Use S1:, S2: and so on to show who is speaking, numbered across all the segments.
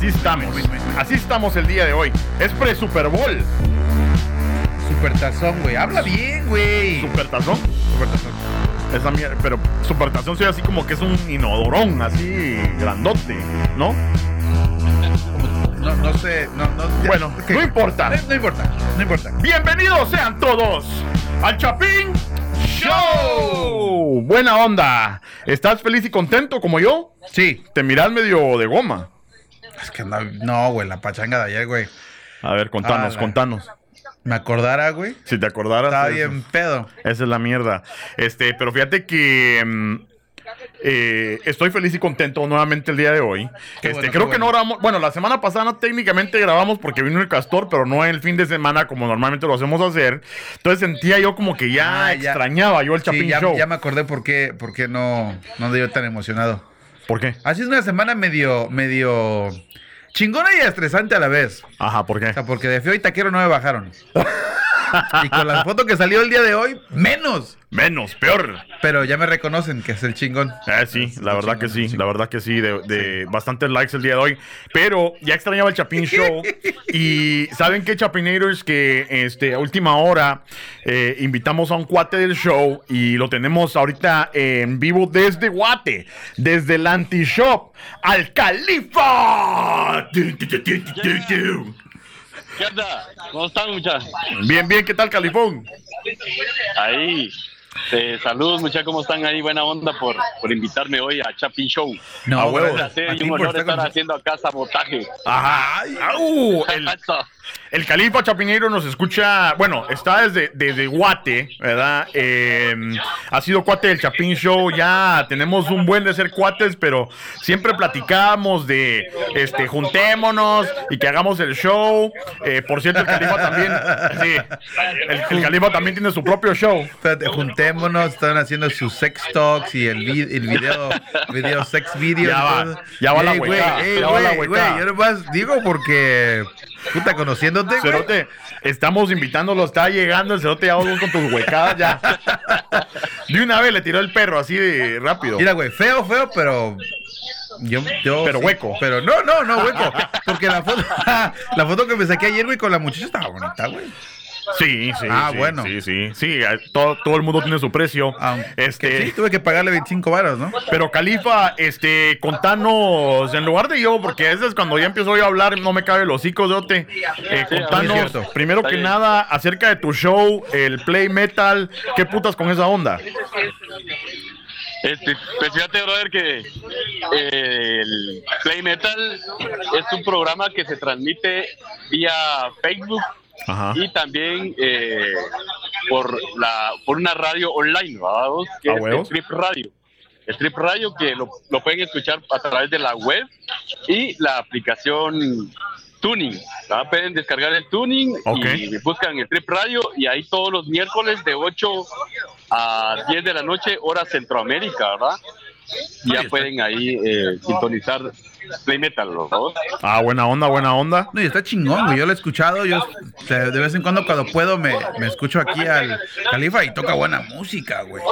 S1: Así estamos. Así estamos el día de hoy. Es pre-Super Bowl.
S2: Supertazón, güey. Habla bien, güey.
S1: ¿Supertazón?
S2: Supertazón.
S1: Esa mierda, pero Supertazón soy así como que es un inodorón, así grandote, ¿no?
S2: No, no sé, no, no. ya-
S1: Bueno,
S2: ok.
S1: no importa.
S2: No, no importa, no importa.
S1: Bienvenidos sean todos al Chapín Show. Buena onda. ¿Estás feliz y contento como yo?
S2: Sí.
S1: Te miras medio de goma.
S2: Es que no, no, güey, la pachanga de ayer, güey.
S1: A ver, contanos,
S2: Ala.
S1: contanos.
S2: Me acordara, güey.
S1: Si te acordaras. Eso-
S2: bien pedo.
S1: Esa es la mierda. Este, pero fíjate que mm, eh, estoy feliz y contento nuevamente el día de hoy.
S2: Qué
S1: Este,
S2: bueno,
S1: creo que
S2: bueno.
S1: no grabamos. Bueno, la semana pasada no técnicamente grabamos porque vino el castor, pero no el fin de semana como normalmente lo hacemos hacer. Entonces sentía yo como que ya
S2: Ah, ya.
S1: extrañaba yo el Chapín
S2: Sí, ya,
S1: Show.
S2: ya me acordé por qué, por qué no, no dio tan emocionado.
S1: ¿Por qué?
S2: Ha sido una semana medio, medio chingona y estresante a la vez.
S1: Ajá, ¿por qué?
S2: O sea, porque de feo y taquero no me bajaron. y con la foto que salió el día de hoy, menos.
S1: Menos, peor.
S2: Pero ya me reconocen que es el chingón.
S1: Eh, sí, la verdad que sí,
S2: chingón.
S1: la verdad que sí, de, de bastantes likes el día de hoy. Pero ya extrañaba el Chapín Show. y saben que Chapinators que este, a última hora eh, invitamos a un cuate del show y lo tenemos ahorita en vivo desde Guate, desde el Anti-Shop, al Califa.
S3: ¿Qué onda? ¿Cómo están, muchachos?
S1: Bien, bien, ¿qué tal, Califón?
S3: Ahí. Eh, saludos, muchachos, ¿cómo están ahí? Buena onda por, por invitarme hoy a Chapin Show.
S2: No,
S1: A
S3: Un
S1: huevo.
S3: un honor
S2: estar
S3: haciendo acá sabotaje.
S1: Ajá. Au, el. El Califa Chapinero nos escucha, bueno, está desde, desde Guate, ¿verdad? Eh, ha sido cuate del Chapín Show, ya tenemos un buen de ser cuates, pero siempre platicamos de, este, juntémonos y que hagamos el show. Eh, por cierto, el Califa también, sí, el, el Califa también tiene su propio show.
S2: Espérate, juntémonos, están haciendo sus sex talks y el, vi- el video, video sex video.
S1: Ya va, ya va la
S2: güey, Yo nomás digo porque, puta, conociéndote.
S1: Cerote, estamos invitándolo, está llegando el cerote ya vos con tus huecadas ya. De una vez le tiró el perro así de rápido.
S2: Mira, güey, feo, feo, pero. Yo, yo.
S1: Pero hueco.
S2: Pero no, no, no, hueco. Porque la foto, la foto que me saqué ayer, güey, con la muchacha estaba bonita, güey.
S1: Sí, sí.
S2: Ah,
S1: sí,
S2: bueno.
S1: Sí, sí, sí. Todo, todo el mundo tiene su precio.
S2: Aunque
S1: este,
S2: sí, tuve que pagarle 25 varos, ¿no?
S1: pero Califa, este, contanos, en lugar de yo, porque a veces cuando ya empiezo yo a hablar no me cabe los hicos de Ote. Eh, contanos, primero que nada, acerca de tu show, el play metal. ¿Qué putas con esa onda?
S3: Este, pues fíjate, brother, que eh, el Play Metal es un programa que se transmite vía Facebook
S1: Ajá.
S3: y también eh, por la por una radio online, ¿verdad? Que
S1: ¿A
S3: es
S1: huevos?
S3: Strip Radio. Strip Radio que lo, lo pueden escuchar a través de la web y la aplicación Tuning. ¿verdad? Pueden descargar el Tuning y buscan Strip Radio y ahí todos los miércoles de 8 a 10 de la noche, hora Centroamérica, ¿verdad? Ya pueden ahí eh, sintonizar Play Metal, ¿no?
S1: Ah, buena onda, buena onda.
S2: No, y está chingón, güey. Yo lo he escuchado. Yo de de vez en cuando, cuando puedo, me, me escucho aquí al Califa y toca buena música, güey.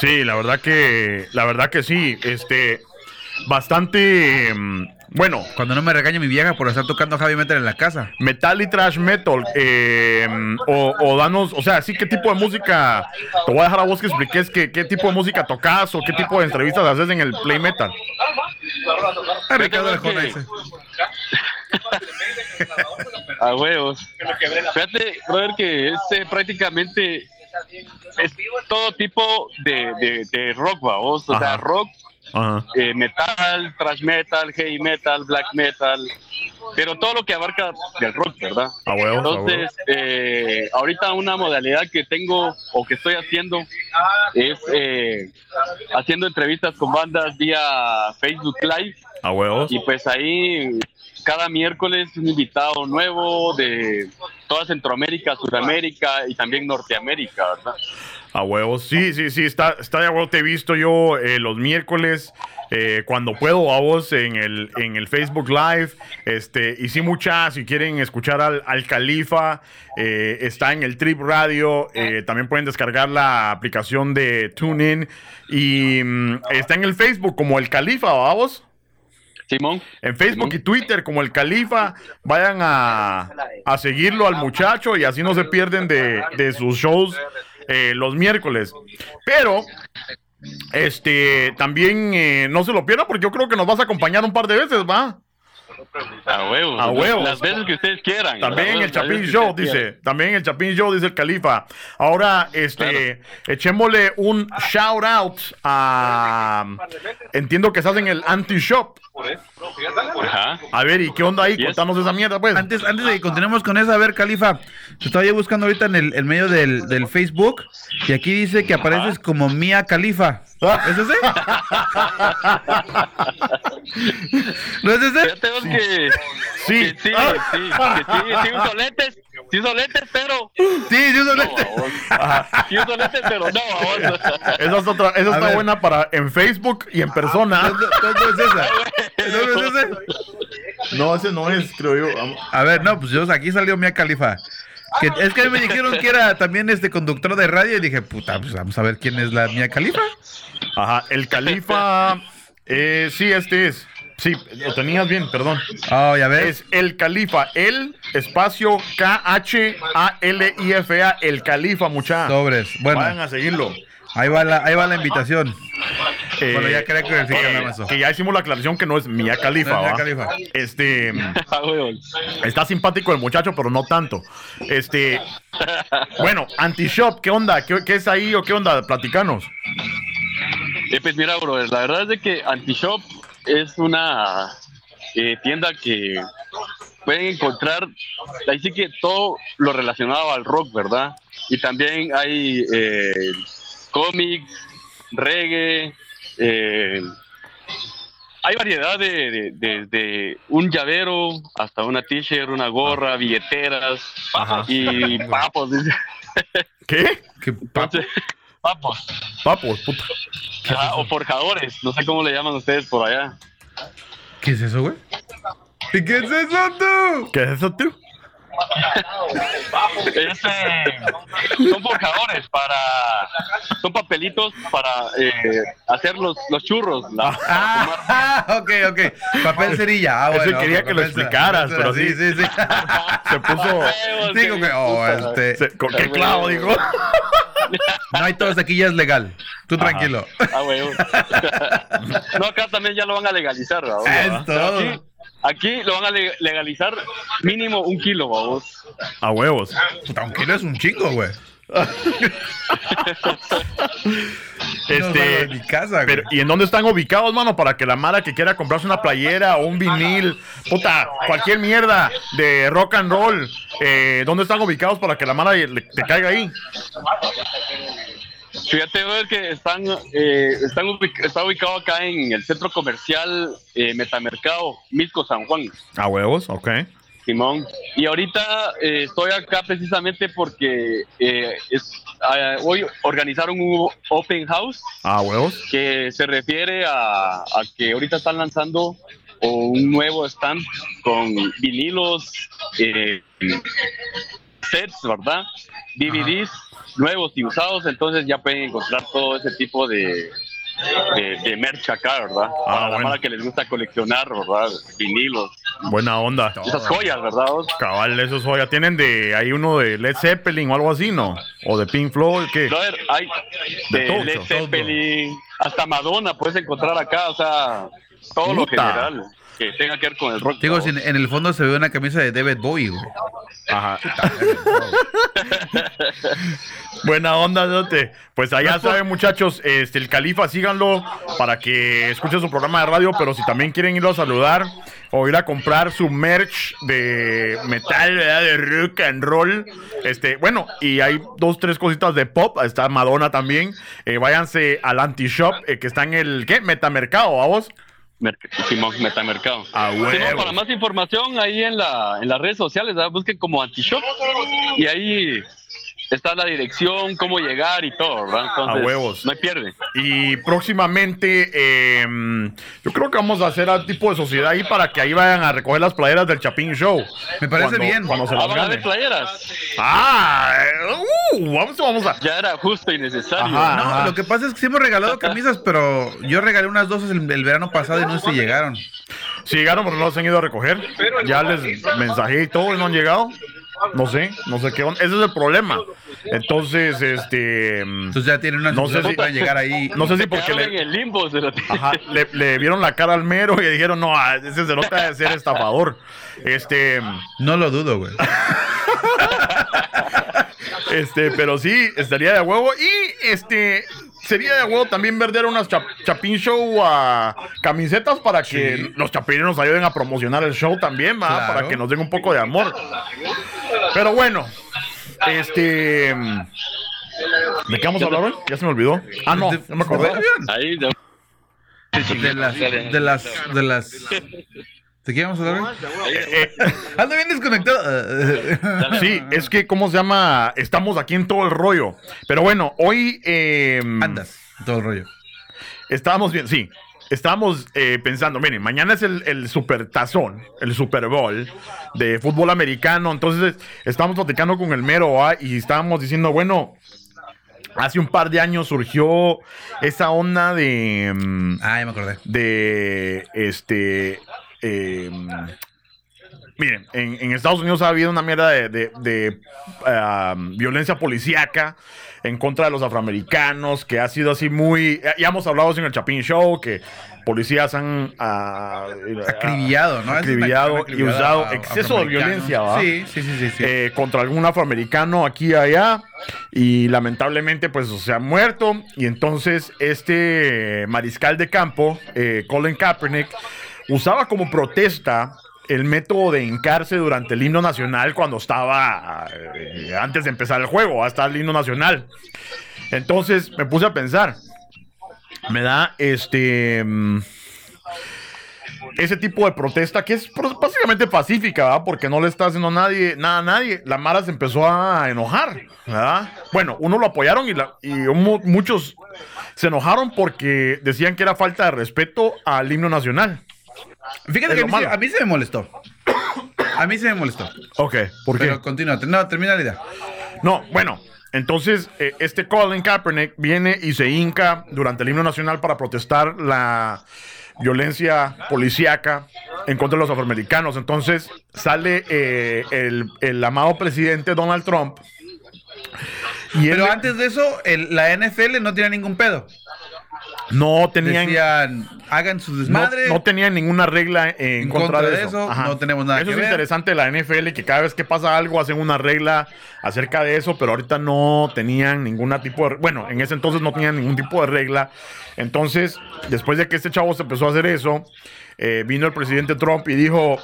S1: Sí, la verdad que, la verdad que sí. Este, bastante, mm, bueno,
S2: Cuando no me regaña mi vieja por estar tocando heavy metal en la casa.
S1: metal y trash metal, eh, o, o danos, o sea, sí, qué tipo de música, te voy a dejar a vos que expliques qué, qué tipo de música tocas o qué tipo de entrevistas haces en el play metal.
S2: Ah, Ricardo
S3: Fíjate
S2: Arjona
S3: que-
S2: ese.
S3: A huevos. Fíjate, brother, que es eh, prácticamente es todo tipo de, de, de rock, vamos. O sea, rock,
S1: Ajá.
S3: eh, metal, thrash metal, heavy metal, black metal, pero todo lo que abarca del rock, ¿verdad?
S1: A huevos, a
S3: Entonces, eh, ahorita una modalidad que tengo o que estoy haciendo es eh, haciendo entrevistas con bandas vía Facebook Live
S1: A huevos.
S3: y pues ahí cada miércoles un invitado nuevo de toda Centroamérica, Sudamérica y también Norteamérica, ¿verdad?
S1: A huevos, sí, sí, sí, está, está de huevo, te he visto yo eh, los miércoles, eh, cuando puedo a vos en el, en el Facebook Live, este, y sí muchas, si quieren escuchar al, al Califa, eh, está en el Trip Radio, eh, también pueden descargar la aplicación de TuneIn, y mm, está en el Facebook como el Califa, vamos.
S3: Simón.
S1: En Facebook y Twitter como el Califa, vayan a, a seguirlo al muchacho y así no se pierden de, de sus shows eh, los miércoles. Pero, este, también eh, no se lo pierdan porque yo creo que nos vas a acompañar un par de veces, ¿va?
S3: A huevos.
S1: A huevos.
S3: Las veces que ustedes quieran.
S1: También el Chapín Show, dice. También el Chapín Show, dice el Califa. Ahora, este, echémosle un shout out a. Entiendo que estás en el anti-shop.
S3: quieran.
S1: A ver, ¿y qué onda ahí?
S3: Yes.
S1: Contanos esa mierda, pues.
S2: Antes, antes de que continuemos con esa, a ver, Califa, te estaba yo buscando ahorita en el, el medio del, del Facebook y aquí dice que apareces como Mía Califa. ¿Es ese? ¿No es ese?
S1: Sí.
S3: sí, sí, que sí, sí uso lentes, sí uso lentes, pero.
S2: Sí, sí, este.
S3: vos. Sí uso lentes, pero no.
S1: Esa, es otra, esa
S2: A
S1: está
S2: ver.
S1: buena para en Facebook y en persona.
S2: ¿No, no- es esa? ¿No es ese?
S1: No, ese no es, creo yo. Vamos.
S2: A ver, no, pues yo aquí salió Mía Califa. Que, es que me dijeron que era también este conductor de radio y dije, puta, pues vamos a ver quién es la Mía Califa.
S1: Ajá, el Califa. Eh, sí, este es. Sí, lo tenías bien, perdón.
S2: Oh, ya ves.
S1: Es el Califa, el espacio K-H-A-L-I-F-A, el Califa, mucha.
S2: Sobres. Bueno,
S1: Vayan a seguirlo.
S2: ahí va la, ahí va la invitación.
S1: Eh,
S2: Bueno, ya quería
S1: eh,
S2: nada más eso.
S1: Que ya hicimos la aclaración que no es Mía Califa,
S2: No. Khalifa.
S1: Este.
S3: A huevos.
S1: Está simpático el muchacho, pero no tanto. Este. Bueno, Anti-Shop, ¿qué onda? ¿Qué, qué es ahí o qué onda? Platicanos.
S3: Eh, pues mira, bro, la verdad es de que Antishop es una eh, tienda que pueden encontrar, ahí sí que todo lo relacionado al rock, ¿verdad? Y también hay eh, cómics, reggae, eh, hay variedad de, de- de- de un llavero hasta una t-shirt, una gorra, billeteras
S1: Ajá.
S3: y papos.
S1: ¿Qué?
S2: ¿Qué papo?
S3: Papos.
S1: Papos, puta.
S3: Ajá, o forjadores, no sé cómo le llaman ustedes por allá.
S2: ¿Qué es eso, güey? ¿Y qué es eso tú?
S1: ¿Qué es eso, tú?
S3: Es, eh, son forjadores para, son papelitos para eh, hacer los, los churros. la-
S2: Ah, ok, ok. Papel cerilla. Ah,
S1: Eso quería que lo
S2: cera-
S1: explicaras, pero sí.
S2: sí, sí.
S1: Se puso.
S2: Sí, como que, oh, este,
S1: se- ¿Con qué clavo, dijo?
S2: No hay todos aquí ya es legal. Tú
S1: Ajá.
S2: tranquilo.
S3: Ah, huevo. no, acá también ya lo van a legalizar, ¿verdad?
S2: Es
S3: Pero
S2: todo.
S3: Aquí, aquí lo van a le- legalizar mínimo un kilo, vamos.
S1: A huevos.
S2: Puta, un kilo es un chingo, güey. De mi
S1: Este.
S2: casa.
S1: Pero, ¿y en dónde están ubicados, mano? Para que la mala que quiera comprarse una playera o un vinil, puta, cualquier mierda de rock and roll, eh, ¿dónde están ubicados para que la mala te caiga ahí?
S3: Fíjate, brother, que están, eh, están ubic- está ubicado acá en el centro comercial eh, Metamercado, Misco San Juan.
S1: A huevos, ok.
S3: Simón. Y ahorita eh, estoy acá precisamente porque eh, es- ah, hoy organizaron un open house
S1: A huevos.
S3: que se refiere a, a que ahorita están lanzando un nuevo stand con vinilos, eh, sets, ¿verdad? DVDs nuevos y usados, entonces ya pueden encontrar todo ese tipo de, de, de merch acá, ¿verdad?
S1: Ah,
S3: Para la mara que les gusta coleccionar, ¿verdad? Vinilos,
S1: Buena onda.
S3: esas joyas, ¿verdad? vos?
S1: Cabal, esos joya. ¿Tienen de ahí uno de Led Zeppelin o algo así, no? ¿O de Pink Floyd? ¿Qué?
S3: Brother, hay
S1: De
S3: de
S1: todo,
S3: Led
S1: todo.
S3: Zeppelin, hasta Madonna puedes encontrar acá, o sea, todo lo general que tenga que ver con el rock.
S2: Digo, en, en el fondo se ve una camisa de David Bowie, güey.
S1: Ajá. Buena onda, Dote. Pues allá saben, muchachos, este, el Califa, síganlo para que escuchen su programa de radio, pero si también quieren irlo a saludar o ir a comprar su merch de metal, ¿verdad? de rock and roll, este, bueno, y hay dos, tres cositas de pop, está Madonna también, eh, váyanse al Anti-Shop, eh, que está en el, ¿qué? Metamercado, ¿vamos?
S3: Simón, Metamercado.
S1: A
S3: Simón,
S1: huevo.
S3: para más información ahí en, la, en las redes sociales, ¿verdad? busquen como Antishop y ahí está la dirección, cómo llegar y todo, ¿verdad? Entonces,
S1: A huevos.
S3: No hay pierde.
S1: Y próximamente, eh, yo creo que vamos a hacer al tipo de sociedad ahí para que ahí vayan a recoger las playeras del Chapín Show.
S2: Me parece
S1: Cuando-
S2: bien.
S1: Cuando se
S3: Ah,
S1: las gane.
S3: playeras.
S1: Ah, eh, uh, vamos, vamos a.
S3: Ya era justo y necesario.
S1: Ajá.
S2: No, lo que pasa es que sí hemos regalado camisas, pero yo regalé unas dos el, el verano pasado y no se llegaron.
S1: Si llegaron, pero no los han ido a recoger. Ya les mensajé y todo y no han llegado. No sé, no sé qué onda. Ese es el problema. Entonces, este.
S2: Entonces ya tienen una
S1: No sé si-
S2: para llegar ahí.
S1: No sé si porque le,
S3: el limbo. se lo-
S1: ajá, le, le vieron la cara al mero y dijeron, no, ah, ese se nota de ser estafador. Este.
S2: No lo dudo, güey.
S1: Este, pero sí, estaría de huevo. Y este, sería de huevo también vender unas chap- Chapin Show a camisetas para que
S2: Sí.
S1: los chapines nos ayuden a promocionar el show también, ¿va?
S2: Claro.
S1: Para que nos den un poco de amor. Pero bueno, este. ¿De qué vamos a hablar hoy? Ya se me olvidó. Ah, no, ya me acordé.
S3: Ahí, no.
S2: De las, de las, de las. ¿De qué vamos a hablar? güey? Ando bien desconectado.
S1: sí, es que, ¿cómo se llama? Estamos aquí en todo el rollo. Pero bueno, hoy. eh,
S2: Andas, todo el rollo.
S1: Estábamos bien, sí. Estábamos eh, pensando, miren, mañana es el, el super tazón, el Super Bowl de fútbol americano. Entonces, estábamos platicando con el mero ¿va? y estábamos diciendo, bueno, hace un par de años surgió esa onda de. mm,
S2: Ah, ya me acordé.
S1: de este eh, miren en, en Estados Unidos ha habido una mierda de, de- de, violencia policíaca en contra de los afroamericanos que ha sido así muy ya- hemos hablado en el Chapin Show que policías han ah,
S2: Acribillado, ¿no?
S1: Acribillado y usado exceso de violencia ¿va?
S2: Sí, sí, sí, sí. sí.
S1: eh, contra algún afroamericano aquí y allá y lamentablemente pues se ha muerto y entonces este mariscal de campo eh, Colin Kaepernick usaba como protesta el método de hincarse durante el himno nacional cuando estaba eh, antes de empezar el juego hasta el himno nacional entonces me puse a pensar me da este mm, ese tipo de protesta que es básicamente pacífica, ¿verdad? Porque no le está haciendo nadie, nada a nadie. La Mara se empezó a enojar, ¿verdad? Bueno, uno lo apoyaron y, la- y mu- muchos se enojaron porque decían que era falta de respeto al himno nacional.
S2: Fíjate que a mí, se- a mí se me molestó. A mí se me molestó.
S1: Ok, ¿por qué?
S2: Pero continúa. No, termina la idea.
S1: No, bueno, entonces eh, este Colin Kaepernick viene y se hinca durante el himno nacional para protestar la violencia policíaca en contra de los afroamericanos. Entonces sale eh, el, el amado presidente Donald Trump. Y él
S2: Pero antes de eso, el- la NFL no tenía ningún pedo.
S1: No tenían
S2: Decían, hagan su
S1: no,
S2: desmadre.
S1: no tenían ninguna regla en,
S2: En
S1: contra,
S2: contra
S1: de eso.
S2: eso, no tenemos nada
S1: Eso
S2: que
S1: es
S2: ver.
S1: interesante de la NFL, que cada vez que pasa algo hacen una regla acerca de eso, pero ahorita no tenían ningún tipo de... Bueno, en ese entonces no tenían ningún tipo de regla. Entonces, después de que este chavo se empezó a hacer eso, eh, vino el presidente Trump y dijo,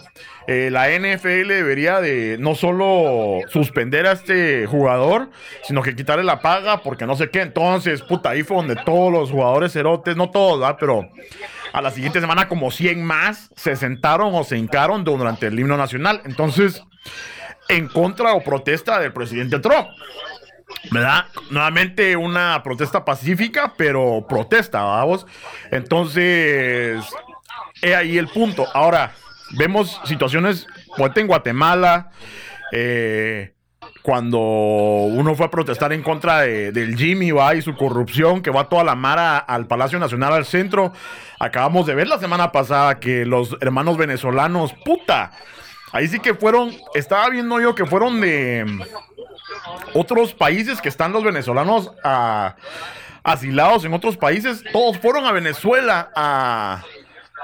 S1: eh, la NFL debería de no solo suspender a este jugador, sino que quitarle la paga porque no sé qué. Entonces, puta, ahí fue donde todos los jugadores cerotes, no todos, ¿verdad? Pero a la siguiente semana como 100 más se sentaron o se hincaron durante el himno nacional. Entonces, en contra o protesta del presidente Trump. ¿Verdad? Nuevamente una protesta pacífica, pero protesta, vamos. Entonces, he ahí el punto. Ahora, vemos situaciones, ponte en Guatemala, eh, cuando uno fue a protestar en contra de- del Jimmy va y su corrupción, que va toda la mara al Palacio Nacional, al centro. Acabamos de ver la semana pasada que los hermanos venezolanos, puta, ahí sí que fueron, estaba viendo yo que fueron de otros países que están los venezolanos ah, asilados en otros países, todos fueron a Venezuela a,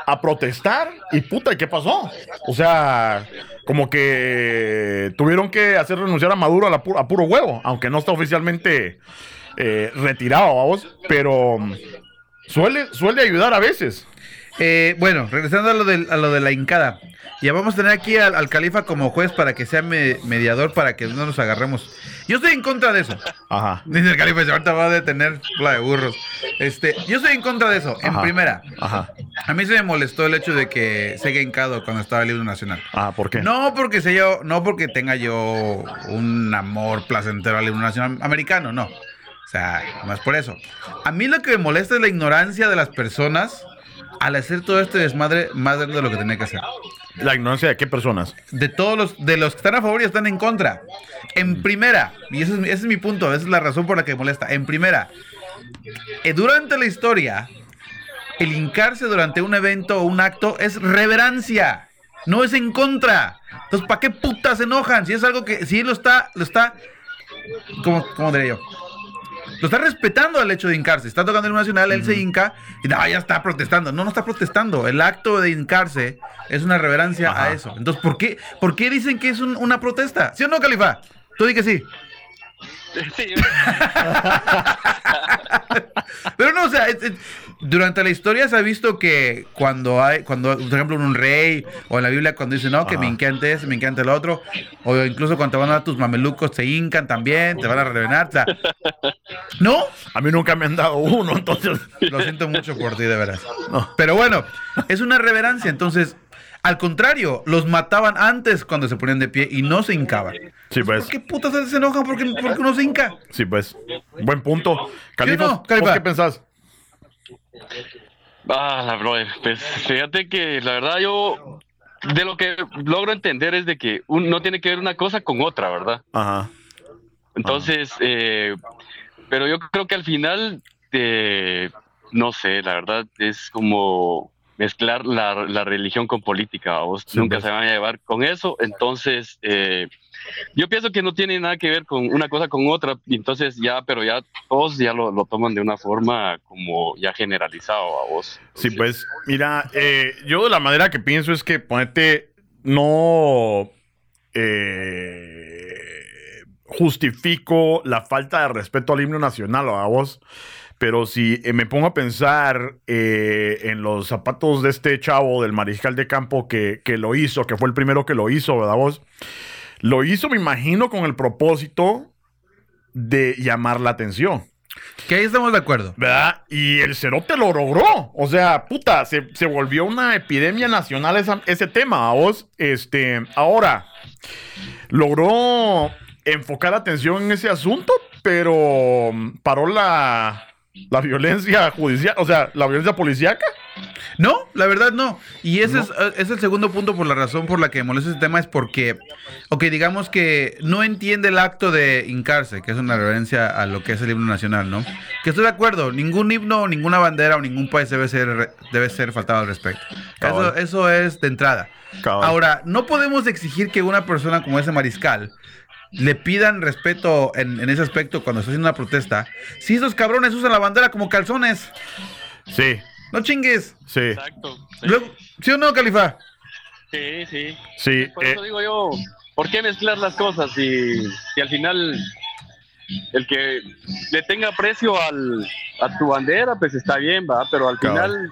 S1: a protestar y puta, ¿y qué pasó? O sea, como que tuvieron que hacer renunciar a Maduro a, la a puro huevo, aunque no está oficialmente eh, retirado, vamos, pero mm, suele, suele ayudar a veces.
S2: Eh, bueno, regresando a lo, a lo de la hincada. Ya vamos a tener aquí al, al califa como juez para que sea me- mediador para que no nos agarremos. Yo estoy en contra de eso.
S1: Ajá.
S2: Dice el califa, "Si ahorita va a detener la de burros. Este, yo estoy en contra de eso. En primera,
S1: Ajá.
S2: a mí se me molestó el hecho de que se haya hincado cuando estaba el libro nacional.
S1: Ah, ¿por qué?
S2: No porque sea yo, no porque tenga yo un amor placentero al himno nacional americano, no. O sea, más por eso. A mí lo que me molesta es la ignorancia de las personas al hacer todo este desmadre más de lo que tenía que hacer.
S1: La ignorancia de qué personas.
S2: De todos los, de los que están a favor y están en contra. En primera, y ese es, mi- ese es mi punto, esa es la razón por la que me molesta. En primera, eh, durante la historia, el hincarse durante un evento o un acto es reverencia, no es en contra. Entonces, ¿para qué putas se enojan? Si es algo que, si él lo está, lo está, ¿cómo, cómo diría yo? Lo está respetando al hecho de hincarse. Está tocando el nacional, él se hinca y no, ya está protestando. No, no está protestando. El acto de hincarse es una reverencia
S1: Ajá.
S2: a eso. Entonces, ¿por qué, ¿por qué dicen que es un- una protesta? ¿Sí o no, Califa? Tú di que sí.
S3: Sí,
S2: Pero no, o sea, es- es- durante la historia se ha visto que cuando hay, cuando, por ejemplo, un rey o en la Biblia cuando dice, no, que me encanta ese, me encanta el otro, o incluso cuando te van a dar tus mamelucos, te hincan también, te van a revenar, o sea, ¿no?
S1: A mí nunca me han dado uno, entonces.
S2: Lo siento mucho por ti, de veras.
S1: No.
S2: Pero bueno, es una reverencia, entonces, al contrario, los mataban antes cuando se ponían de pie y no se hincaban.
S1: Sí, pues.
S2: ¿Por qué putas se enojan porque, porque uno se hinca?
S1: Sí, pues. Buen punto. Califa,
S2: no,
S1: ¿vos
S2: Califa?
S1: qué pensás?
S3: Ah, brother, pues fíjate que la verdad yo de lo que logro entender es de que un- no tiene que ver una cosa con otra, ¿verdad?
S1: Ajá.
S3: Entonces, eh, pero yo creo que al final, eh, no sé, la verdad es como mezclar la, la religión con política, vos
S1: Sí,
S3: nunca se van a llevar con eso, entonces eh, yo pienso que no tiene nada que ver con una cosa con otra, entonces ya, pero ya todos ya lo, lo toman de una forma como ya generalizado a vos.
S1: Sí, pues, mira, eh, yo la manera que pienso es que ponete, no eh, justifico la falta de respeto al himno nacional a vos, pero si eh, me pongo a pensar eh, en los zapatos de este chavo del mariscal de campo que, que lo hizo, que fue el primero que lo hizo, ¿verdad vos? Lo hizo, me imagino, con el propósito de llamar la atención.
S2: Que ahí estamos de acuerdo.
S1: ¿Verdad? Y el cerote lo logró. O sea, puta, se, se volvió una epidemia nacional esa- ese tema, ¿a vos? Este, ahora, logró enfocar atención en ese asunto, pero paró la, la violencia judicial, o sea, la violencia policíaca.
S2: No, la verdad no. Y ese es, eh, es el segundo punto por la razón por la que me molesta ese tema, es porque, ok, digamos que no entiende el acto de hincarse, que es una referencia a lo que es el himno nacional, ¿no? Que estoy de acuerdo, ningún himno, ninguna bandera o ningún país debe ser, debe ser faltado al respecto. Eso, es de entrada.
S1: Cabal.
S2: Ahora, no podemos exigir que una persona como ese mariscal le pidan respeto en, en ese aspecto cuando está haciendo una protesta. Si esos cabrones usan la bandera como calzones,
S1: Sí,
S2: no chingues.
S1: sí,
S3: Exacto. sí.
S2: Luego, ¿Sí o no, Califa?
S3: Sí, sí.
S1: sí.
S3: Por
S1: eh,
S3: eso digo yo, ¿por qué mezclar las cosas si, si al final el que le tenga precio al, a tu bandera, pues está bien, va, pero al final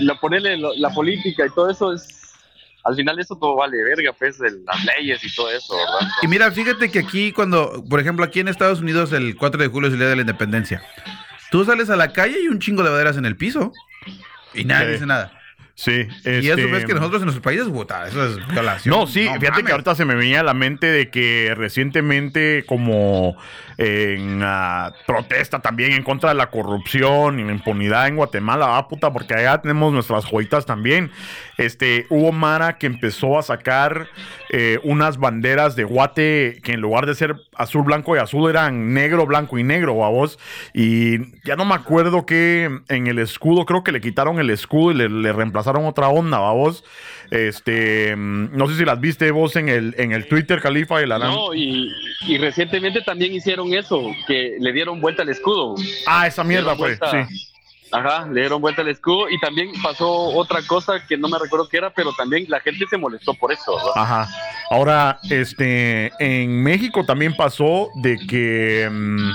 S3: lo, ponerle lo- la política y todo eso es, al final eso todo vale verga, pues, de las leyes y todo eso, ¿verdad?
S2: Y mira, fíjate que aquí cuando, por ejemplo, aquí en Estados Unidos el 4 de julio es el Día de la Independencia. Tú sales a la calle y un chingo de banderas en el piso. Y nadie dice nada.
S1: Sí.
S2: Y eso
S1: este,
S2: ves que nosotros en nuestros países, puta, eso es violación.
S1: No, sí, fíjate
S2: mames.
S1: que ahorita se me venía a la mente de que recientemente como en protesta también en contra de la corrupción y la impunidad en Guatemala, ah, puta, porque allá tenemos nuestras joyitas también. Este, hubo Mara que empezó a sacar eh, unas banderas de guate que en lugar de ser azul, blanco y azul eran negro, blanco y negro, a vos. Y ya no me acuerdo que en el escudo, creo que le quitaron el escudo y le, le reemplazaron otra onda, a vos. Este, mm, no sé si las viste vos en el, en el Twitter, Califa, y la
S3: No, y, y recientemente también hicieron eso, que le dieron vuelta al escudo.
S1: Ah, esa mierda,
S3: vuelta-
S1: sí.
S3: Ajá, le dieron vuelta al escudo y también pasó otra cosa que no me recuerdo qué era, pero también la gente se molestó por eso, ¿verdad?
S1: Ajá. Ahora, este, en México también pasó de que mm,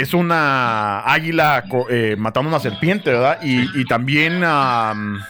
S1: es una águila eh, matando una serpiente, ¿verdad? Y, y también am, hi-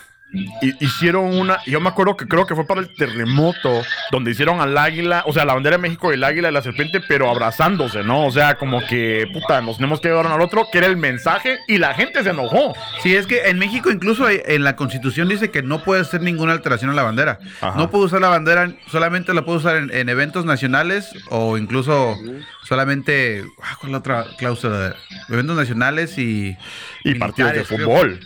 S1: hicieron una, yo me acuerdo que creo que fue para el terremoto, donde hicieron al águila, o sea, la bandera de México del águila y la serpiente, pero abrazándose, ¿no? O sea, como que, puta, nos tenemos que llevar uno al otro, que era el mensaje, y la gente se enojó.
S2: Sí, es que en México incluso en la constitución dice que no puede hacer ninguna alteración a la bandera.
S1: Ajá.
S2: No puede usar la bandera, solamente la puede usar en, en eventos nacionales o incluso solamente, ah, ¿cuál es la otra cláusula? Eventos nacionales y...
S1: Y partidos de fútbol.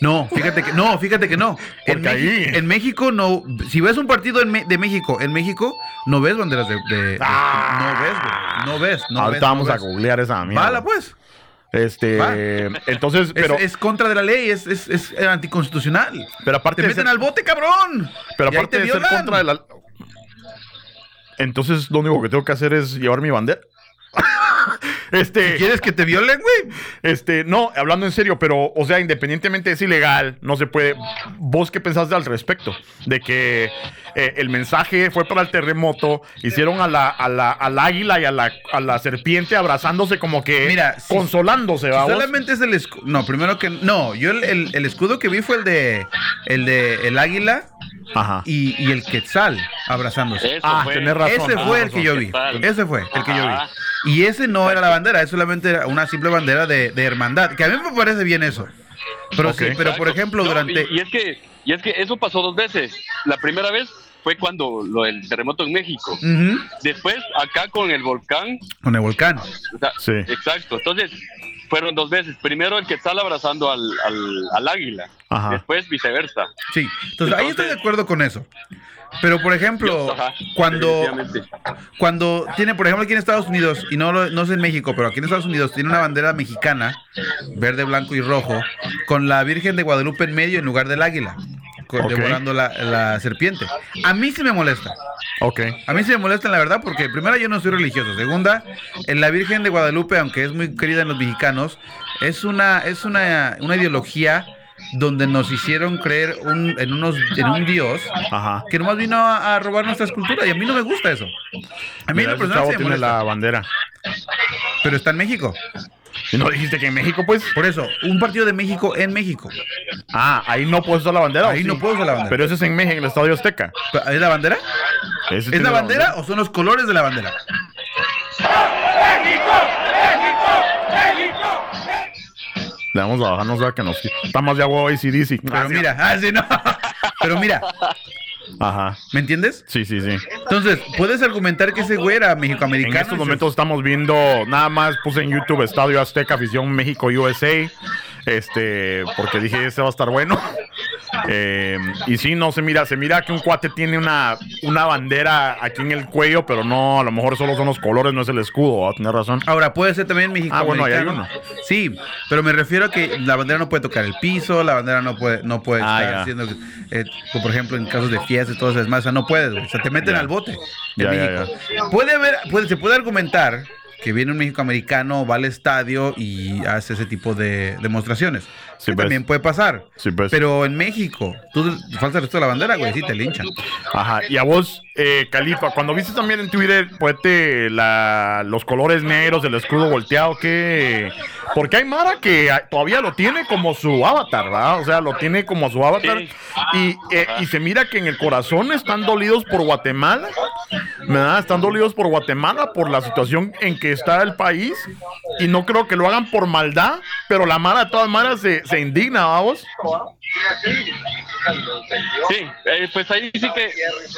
S2: No, fíjate que no, fíjate que no. En,
S1: Porque ahí-
S2: en México no, si ves un partido en de México, en México no ves banderas de, de- de-
S1: Ah.
S2: no ves, güey, no ves, no
S1: Ahorita
S2: ves, no
S1: vamos a googlear esa mierda.
S2: Bala, pues.
S1: Este,
S2: Va.
S1: entonces,
S2: Es,
S1: pero,
S2: es contra de la ley, es, es, es anticonstitucional.
S1: pero aparte
S2: Te meten
S1: ser,
S2: al bote, cabrón.
S1: pero aparte
S2: te
S1: de ser contra de la, entonces lo único que tengo que hacer es llevar mi bandera. este,
S2: ¿Quieres que te violen, güey?
S1: Este, no, hablando en serio, pero, o sea, independientemente es ilegal, no se puede. ¿Vos qué pensaste al respecto? De que eh, el mensaje fue para el terremoto, hicieron a la, a la, al águila y a la, a la serpiente abrazándose como que
S2: Mira, si-
S1: consolándose.
S2: Solamente es el escudo. No, primero que. No, yo el, el- el escudo que vi fue el de. El de el águila
S1: Ajá.
S2: y, y el quetzal abrazándose.
S3: Eso
S1: Ah,
S3: fue.
S1: tenés razón.
S2: Ese
S1: ah,
S2: fue el
S1: razón.
S2: que yo vi.
S3: Quetzal.
S2: Ese fue el que yo vi. Y ese no era la bandera, es solamente era una simple bandera de, de hermandad. Que a mí me parece bien eso. Pero sí,
S1: Ok.
S2: pero por ejemplo,
S3: No,
S2: durante.
S3: y, y es que y es que eso pasó dos veces. La primera vez fue cuando lo del terremoto en México. Después acá con el volcán.
S2: Con el volcán.
S3: o sea,
S1: Sí.
S3: Exacto. Entonces fueron dos veces. Primero el quetzal abrazando al, al, al águila.
S1: Ajá.
S3: Después viceversa.
S2: Sí. Entonces, ahí estoy de acuerdo con eso. Pero por ejemplo,
S3: Ajá,
S2: cuando. Cuando tiene, por ejemplo, aquí en Estados Unidos, y no, lo- no es en México, pero aquí en Estados Unidos tiene una bandera mexicana, verde, blanco y rojo, con la Virgen de Guadalupe en medio en lugar del águila, devorando la, la serpiente. A mí sí me molesta.
S1: Ok.
S2: A mí sí me molesta, la verdad, porque primera, yo no soy religioso. Segunda, en la Virgen de Guadalupe, aunque es muy querida en los mexicanos, es una, es una, una ideología donde nos hicieron creer un- en, unos, en un Dios
S1: Ajá.
S2: que nomás vino a, a robar nuestra escultura y a mí no me gusta eso. A mí
S1: Mira,
S2: en sí me
S1: la bandera.
S2: Pero está en México.
S1: ¿Y no dijiste que en México, pues?
S2: Por eso, un partido de México en México.
S1: Ah, ahí no puedes usar la bandera. ¿o
S2: Ahí
S1: sí?
S2: no puedo usar la bandera.
S1: Pero ese es en México, en el Estadio Azteca.
S2: ¿Es la bandera? ¿Es la bandera o son los colores de la bandera?
S1: Le vamos a bajar, no sea que nos. Está más de agua ACDC.
S2: Pero mira, ah, sí, no. Pero mira,
S1: Ajá.
S2: ¿me entiendes?
S1: Sí, sí, sí.
S2: Entonces, puedes argumentar que ese güey era
S1: En
S2: mexicoamericano.
S1: estos momentos estamos viendo, nada más puse en YouTube Estadio Azteca, Afición México USA. Este, porque dije, ese va a estar bueno. Eh, y sí, no se mira, se mira que un cuate tiene una, una bandera aquí en el cuello, pero no, a lo mejor solo son los colores, no es el escudo, ¿va? Tienes razón.
S2: Ahora, puede ser también
S1: Ah, bueno, ahí hay
S2: mexicoamericano. Sí, pero me refiero a que la bandera no puede tocar el piso, la bandera no puede, no puede
S1: Ah,
S2: estar haciendo, eh, por ejemplo, en casos de fiestas y todo eso, es más, o sea, no puedes. O sea, te meten
S1: Ya.
S2: al bote
S1: Ya, ya,
S2: México. Puede haber, puede, se puede argumentar que viene un México-americano, va al estadio y hace ese tipo de demostraciones.
S1: Sí,
S2: que
S1: pues.
S2: también puede pasar.
S1: Sí, pues.
S2: Pero en México, tú falta el resto de la bandera, güey, sí te linchan.
S1: Ajá, y a vos, eh, Califa, cuando viste también en Twitter, pues, te- la, los colores negros del escudo volteado, ¿qué? Porque hay Mara que todavía lo tiene como su avatar, ¿verdad? O sea, lo tiene como su avatar. Eh, y se mira que en el corazón están dolidos por Guatemala, ¿verdad? Están dolidos por Guatemala, por la situación en que está el país. Y no creo que lo hagan por maldad, pero la Mara de todas maneras se, se indigna, ¿vamos?
S3: Sí, eh, pues ahí sí que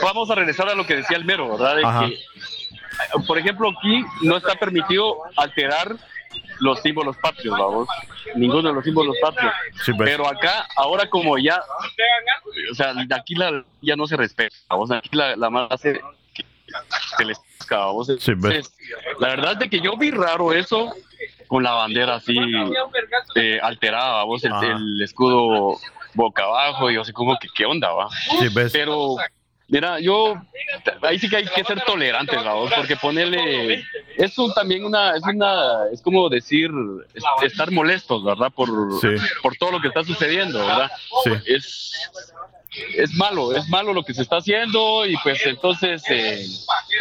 S3: vamos a regresar a lo que decía el mero, ¿verdad? De
S1: Ajá.
S3: que, por ejemplo, aquí no está permitido alterar los símbolos patrios, vamos. Ninguno de los símbolos patrios.
S1: Sí, pues.
S3: Pero acá, ahora como ya, o sea, aquí la, ya no se respeta, vamos. Aquí la, la más hace que, que les vamos.
S1: Sí, pues.
S3: La verdad es de que yo vi raro eso con la bandera así eh, alterada, vamos, el, escudo boca abajo y yo sé como que qué onda, va.
S1: Sí, ves.
S3: Pero, mira, yo, ahí sí que hay que ser tolerantes, vamos, porque ponerle, eso también una, es una, es como decir, es- estar molestos, ¿verdad? Por,
S1: Sí.
S3: por todo lo que está sucediendo, ¿verdad?
S1: Sí.
S3: Es, es malo, es malo lo que se está haciendo y pues entonces eh,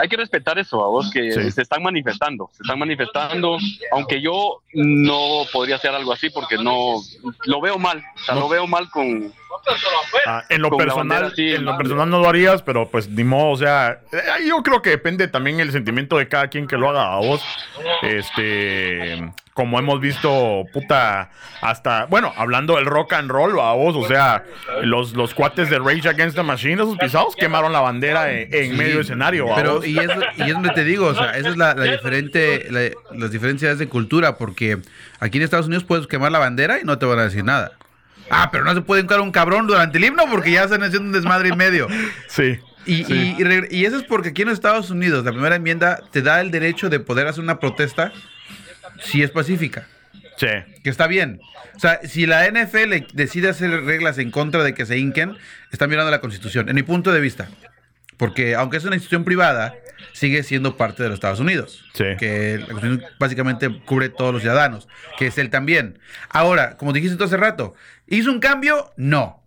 S3: hay que respetar eso, a vos que
S1: Sí.
S3: se están manifestando, se están manifestando, aunque yo no podría hacer algo así porque no, lo veo mal, o sea,
S1: No.
S3: lo veo mal con,
S1: Ah, en lo
S3: Con
S1: personal,
S3: bandera, sí.
S1: en lo personal no lo harías, pero pues ni modo, o sea, eh, yo creo que depende también el sentimiento de cada quien que lo haga a vos. Este, como hemos visto, puta, hasta, bueno, hablando del rock and roll, a vos, o sea, los, los cuates de Rage Against the Machine, esos pisados quemaron la bandera en, en
S2: Sí,
S1: medio del escenario, ¿a
S2: Pero,
S1: vos?
S2: y es, y es donde te digo, o sea, esa es la, la diferente, la- las diferencias de cultura, porque aquí en Estados Unidos puedes quemar la bandera y no te van a decir nada. Ah, pero no se puede encarar un cabrón durante el himno porque ya están haciendo un desmadre y medio.
S1: Sí.
S2: Y,
S1: sí.
S2: y- y regre- y eso es porque aquí en Estados Unidos la primera enmienda te da el derecho de poder hacer una protesta si es pacífica.
S1: Sí.
S2: Que está bien. O sea, si la NFL decide hacer reglas en contra de que se hinquen, están violando la Constitución, en mi punto de vista. Porque aunque es una institución privada, sigue siendo parte de los Estados Unidos.
S1: Sí.
S2: Que la Constitución básicamente cubre todos los ciudadanos, que es él también. Ahora, como dijiste tú hace rato, ¿hizo un cambio? No.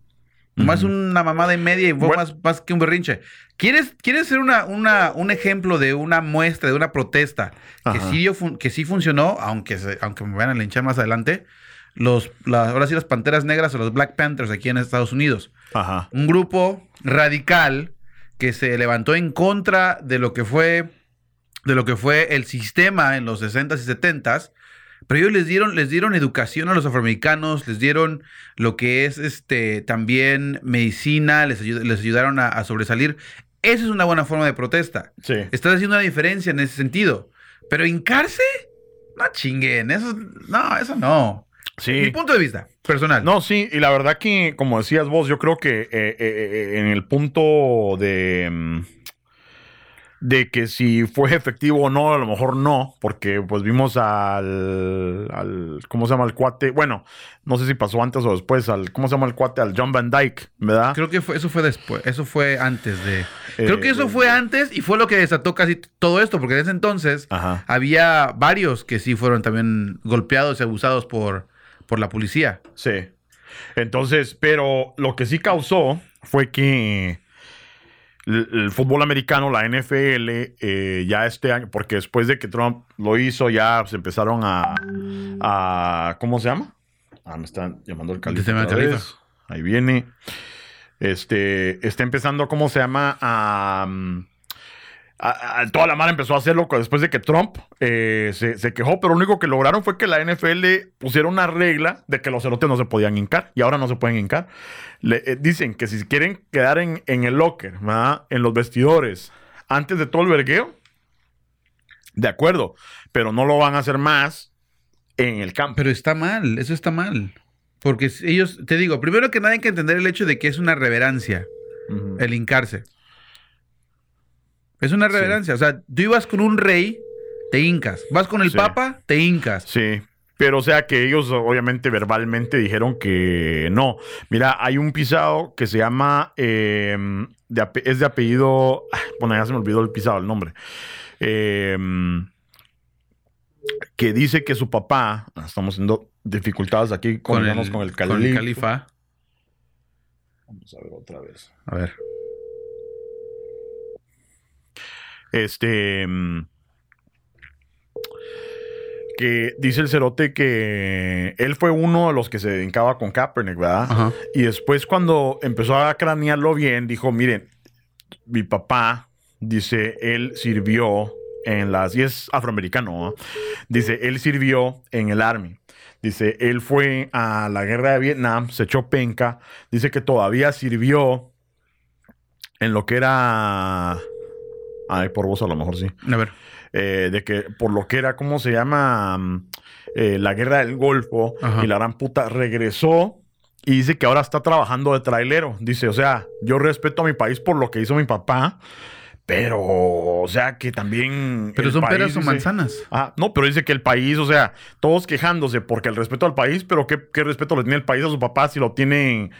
S2: Más una mamada y media y fue
S1: Bueno.
S2: más, más que un berrinche. ¿Quieres, ¿Quieres ser una, una, un ejemplo de una muestra, de una protesta que sí, dio fun- que sí funcionó, aunque, se- aunque me vayan a linchar más adelante? Los, las, ahora sí, las Panteras Negras o los Black Panthers aquí en Estados Unidos.
S1: Ajá.
S2: Un grupo radical que se levantó en contra de lo que fue, de lo que fue el sistema en los 60s y 70s. Pero ellos les dieron, les dieron educación a los afroamericanos, les dieron lo que es este también medicina, les, ayud- les ayudaron a, a sobresalir. Esa es una buena forma de protesta.
S1: Sí.
S2: Estás haciendo una diferencia en ese sentido. Pero hincarse, no chinguen, eso no, eso no. Mi
S1: Sí.
S2: punto de vista personal.
S1: No, sí, y la verdad que, como decías vos, yo creo que eh, eh, eh, en el punto de, mm, de que si fue efectivo o no, a lo mejor no, porque pues vimos al, al ¿cómo se llama el cuate? Bueno, no sé si pasó antes o después, al, ¿cómo se llama el cuate? Al John Van Dyke, ¿verdad?
S2: Creo que fue, eso fue después, eso fue antes de... Creo que eso
S1: Eh,
S2: fue antes y fue lo que desató casi todo esto, porque en ese entonces
S1: Ajá.
S2: había varios que sí fueron también golpeados y abusados por, por la policía.
S1: Sí. Entonces, pero lo que sí causó fue que el, el fútbol americano, la NFL, eh, ya este año, porque después de que Trump lo hizo, ya se empezaron a, a- ¿cómo se llama? Ah, me están llamando el califa. Ahí viene. Este, está empezando, ¿cómo se llama? A, mm, a- a- toda la mara empezó a hacerlo después de que Trump eh, se, se quejó, pero lo único que lograron fue que la NFL pusiera una regla de que los cerotes no se podían hincar y ahora no se pueden hincar. Le- eh, dicen que si quieren quedar en, en el locker, ¿verdad? en los vestidores, antes de todo el vergueo, de acuerdo, pero no lo van a hacer más en el campo.
S2: Pero está mal, eso está mal. Porque ellos, te digo, primero que nada hay que entender el hecho de que es una reverencia el hincarse. Es una
S1: Sí.
S2: reverencia. O sea, tú ibas con un rey, te hincas. Vas con el
S1: Sí.
S2: papa, te hincas.
S1: Sí, pero o sea que ellos obviamente verbalmente dijeron que no. Mira, hay un pisado que se llama, eh, de ape- es de apellido, bueno, ya se me olvidó el pisado, el nombre, Eh, que dice que su papá, ah, estamos haciendo dificultades aquí con, con, con el
S2: con
S1: califa.
S2: el califa.
S1: Vamos a ver otra vez.
S2: A ver.
S1: Este. mm, Que dice el cerote que él fue uno de los que se hincaba con Kaepernick, ¿verdad?
S2: Ajá.
S1: Y después, cuando empezó a cranearlo bien, dijo: Miren, mi papá, dice, él sirvió en las. Y es afroamericano. Dice, él sirvió en el Army. Dice, él fue a la guerra de Vietnam, se echó penca. Dice que todavía sirvió en lo que era. Ay, por vos a lo mejor sí.
S2: A ver.
S1: Eh, de que por lo que era, ¿cómo se llama? Mm, eh, la guerra del Golfo.
S2: Ajá.
S1: Y la gran puta regresó y dice que ahora está trabajando de trailero. Dice, o sea, yo respeto a mi país por lo que hizo mi papá, pero, o sea, que también.
S2: Pero son
S1: país,
S2: peras o manzanas.
S1: Ah, no, pero dice que el país, o sea, todos quejándose porque el respeto al país, pero ¿qué, qué respeto le tiene el país a su papá si lo tiene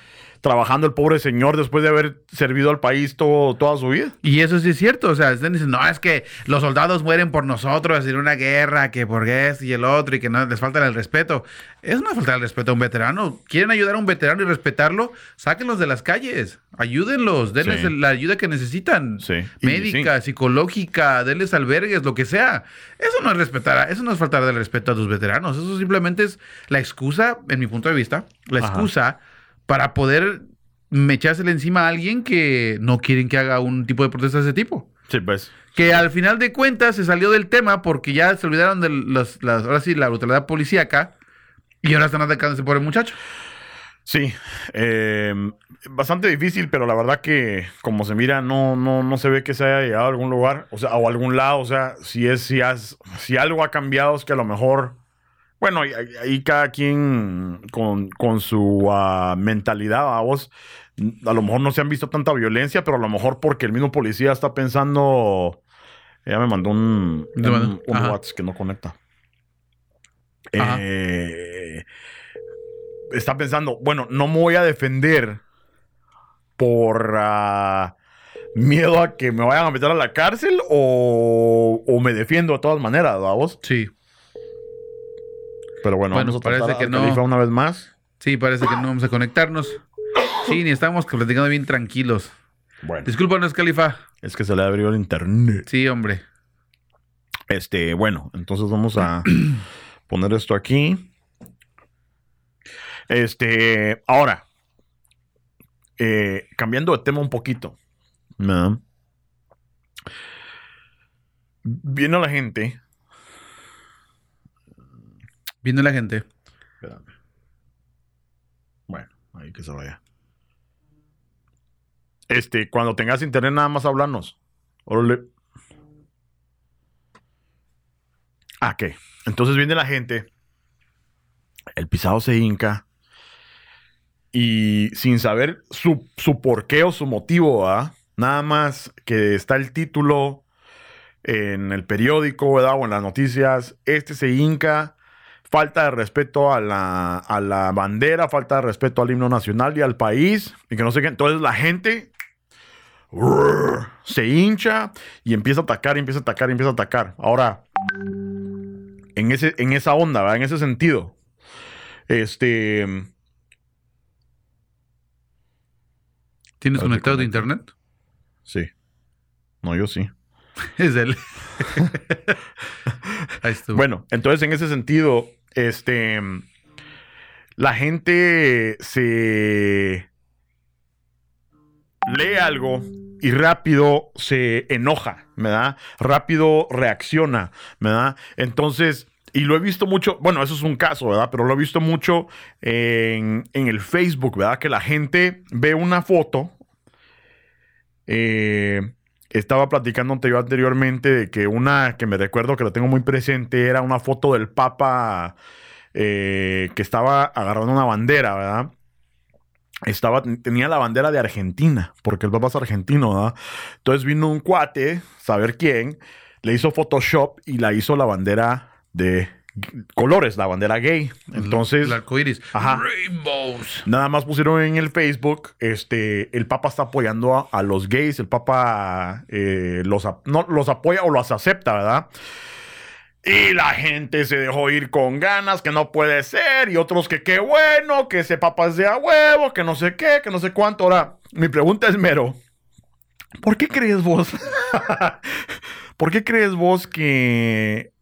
S1: trabajando el pobre señor después de haber servido al país todo, toda su vida?
S2: Y eso sí es cierto, o sea, están diciendo, no, es que los soldados mueren por nosotros en una guerra, que por esto y el otro, y que no les falta el respeto. Es una falta el respeto a un veterano. ¿Quieren ayudar a un veterano y respetarlo? Sáquenlos de las calles, ayúdenlos, denles
S1: Sí.
S2: la ayuda que necesitan.
S1: Sí.
S2: Médica, psicológica, denles albergues, lo que sea. Eso no es respetar, eso no es faltar del respeto a tus veteranos. Eso simplemente es la excusa, en mi punto de vista, la
S1: Ajá.
S2: Para poder mechársele encima a alguien que no quieren que haga un tipo de protesta de ese tipo.
S1: Sí, pues.
S2: Que al final de cuentas se salió del tema porque ya se olvidaron de los, las, ahora sí, la brutalidad policíaca y ahora están atacando a ese pobre muchacho.
S1: Sí, eh, bastante difícil, pero la verdad que como se mira, no, no, no se ve que se haya llegado a algún lugar, o sea, o a algún lado, o sea, si es, si, has- si algo ha cambiado es que a lo mejor, bueno, ahí, cada quien con, con su ah, mentalidad, vamos, a lo mejor no se han visto tanta violencia, pero a lo mejor porque el mismo policía está pensando, ya me mandó un. WhatsApp que no conecta. Eh, está pensando, bueno, no me voy a defender por ah, miedo a que me vayan a meter a la cárcel o, o me defiendo de todas maneras, vamos.
S2: Sí.
S1: Pero bueno,
S2: Bueno,
S1: vamos a
S2: parece que no.
S1: Califa una vez más.
S2: Sí, parece que no vamos a conectarnos. Sí, ni estamos platicando bien tranquilos.
S1: Bueno,
S2: Discúlpanos, Califa.
S1: es que se le abrió el internet.
S2: Sí, hombre.
S1: Este, bueno, entonces vamos a poner esto aquí. Este, ahora, eh, cambiando de tema un poquito. ¿no? Viene la gente.
S2: Viene la gente.
S1: Espérame. Bueno, ahí que se vaya. Este, cuando tengas internet, nada más hablarnos. Órale. Ah, ¿qué? Entonces viene la gente. El pisado se hinca. Y sin saber su, su porqué o su motivo, ¿ah? Nada más que está el título en el periódico. O en las noticias. Este se hinca falta de respeto a la, a la bandera, falta de respeto al himno nacional y al país, y que no sé qué. Entonces la gente se hincha y empieza a atacar, y empieza a atacar, y empieza a atacar. Ahora, en, ese, en esa onda, ¿verdad? en ese sentido, este.
S2: ¿Tienes conectado
S1: conecto.
S2: internet?
S1: Sí. No, yo sí.
S2: Es él. Ahí estuvo.
S1: Bueno, entonces en ese sentido, este, la gente se lee algo y rápido se enoja, ¿verdad? Rápido reacciona, ¿verdad? Entonces, y lo he visto mucho, bueno, eso es un caso, ¿verdad? Pero lo he visto mucho en, el Facebook, ¿verdad? Que la gente ve una foto. eh, estaba platicando yo anteriormente de que una que me recuerdo que lo tengo muy presente era una foto del Papa eh, que estaba agarrando una bandera, ¿verdad? Estaba, tenía la bandera de Argentina, porque el Papa es argentino, ¿verdad? Entonces vino un cuate, saber quién, le hizo Photoshop y la hizo la bandera de colores, la bandera gay. Entonces,
S2: El arco iris.
S1: Ajá.
S2: Rainbows.
S1: Nada más pusieron en el Facebook, este, el Papa está apoyando a, a los gays, el Papa eh, los, no, los apoya o los acepta, ¿verdad? Y la gente se dejó ir con ganas, que no puede ser, y otros que qué bueno, que ese Papa es de a huevo, que no sé qué, que no sé cuánto. Ahora, mi pregunta es mero, ¿por qué crees vos? ¿Por qué crees vos que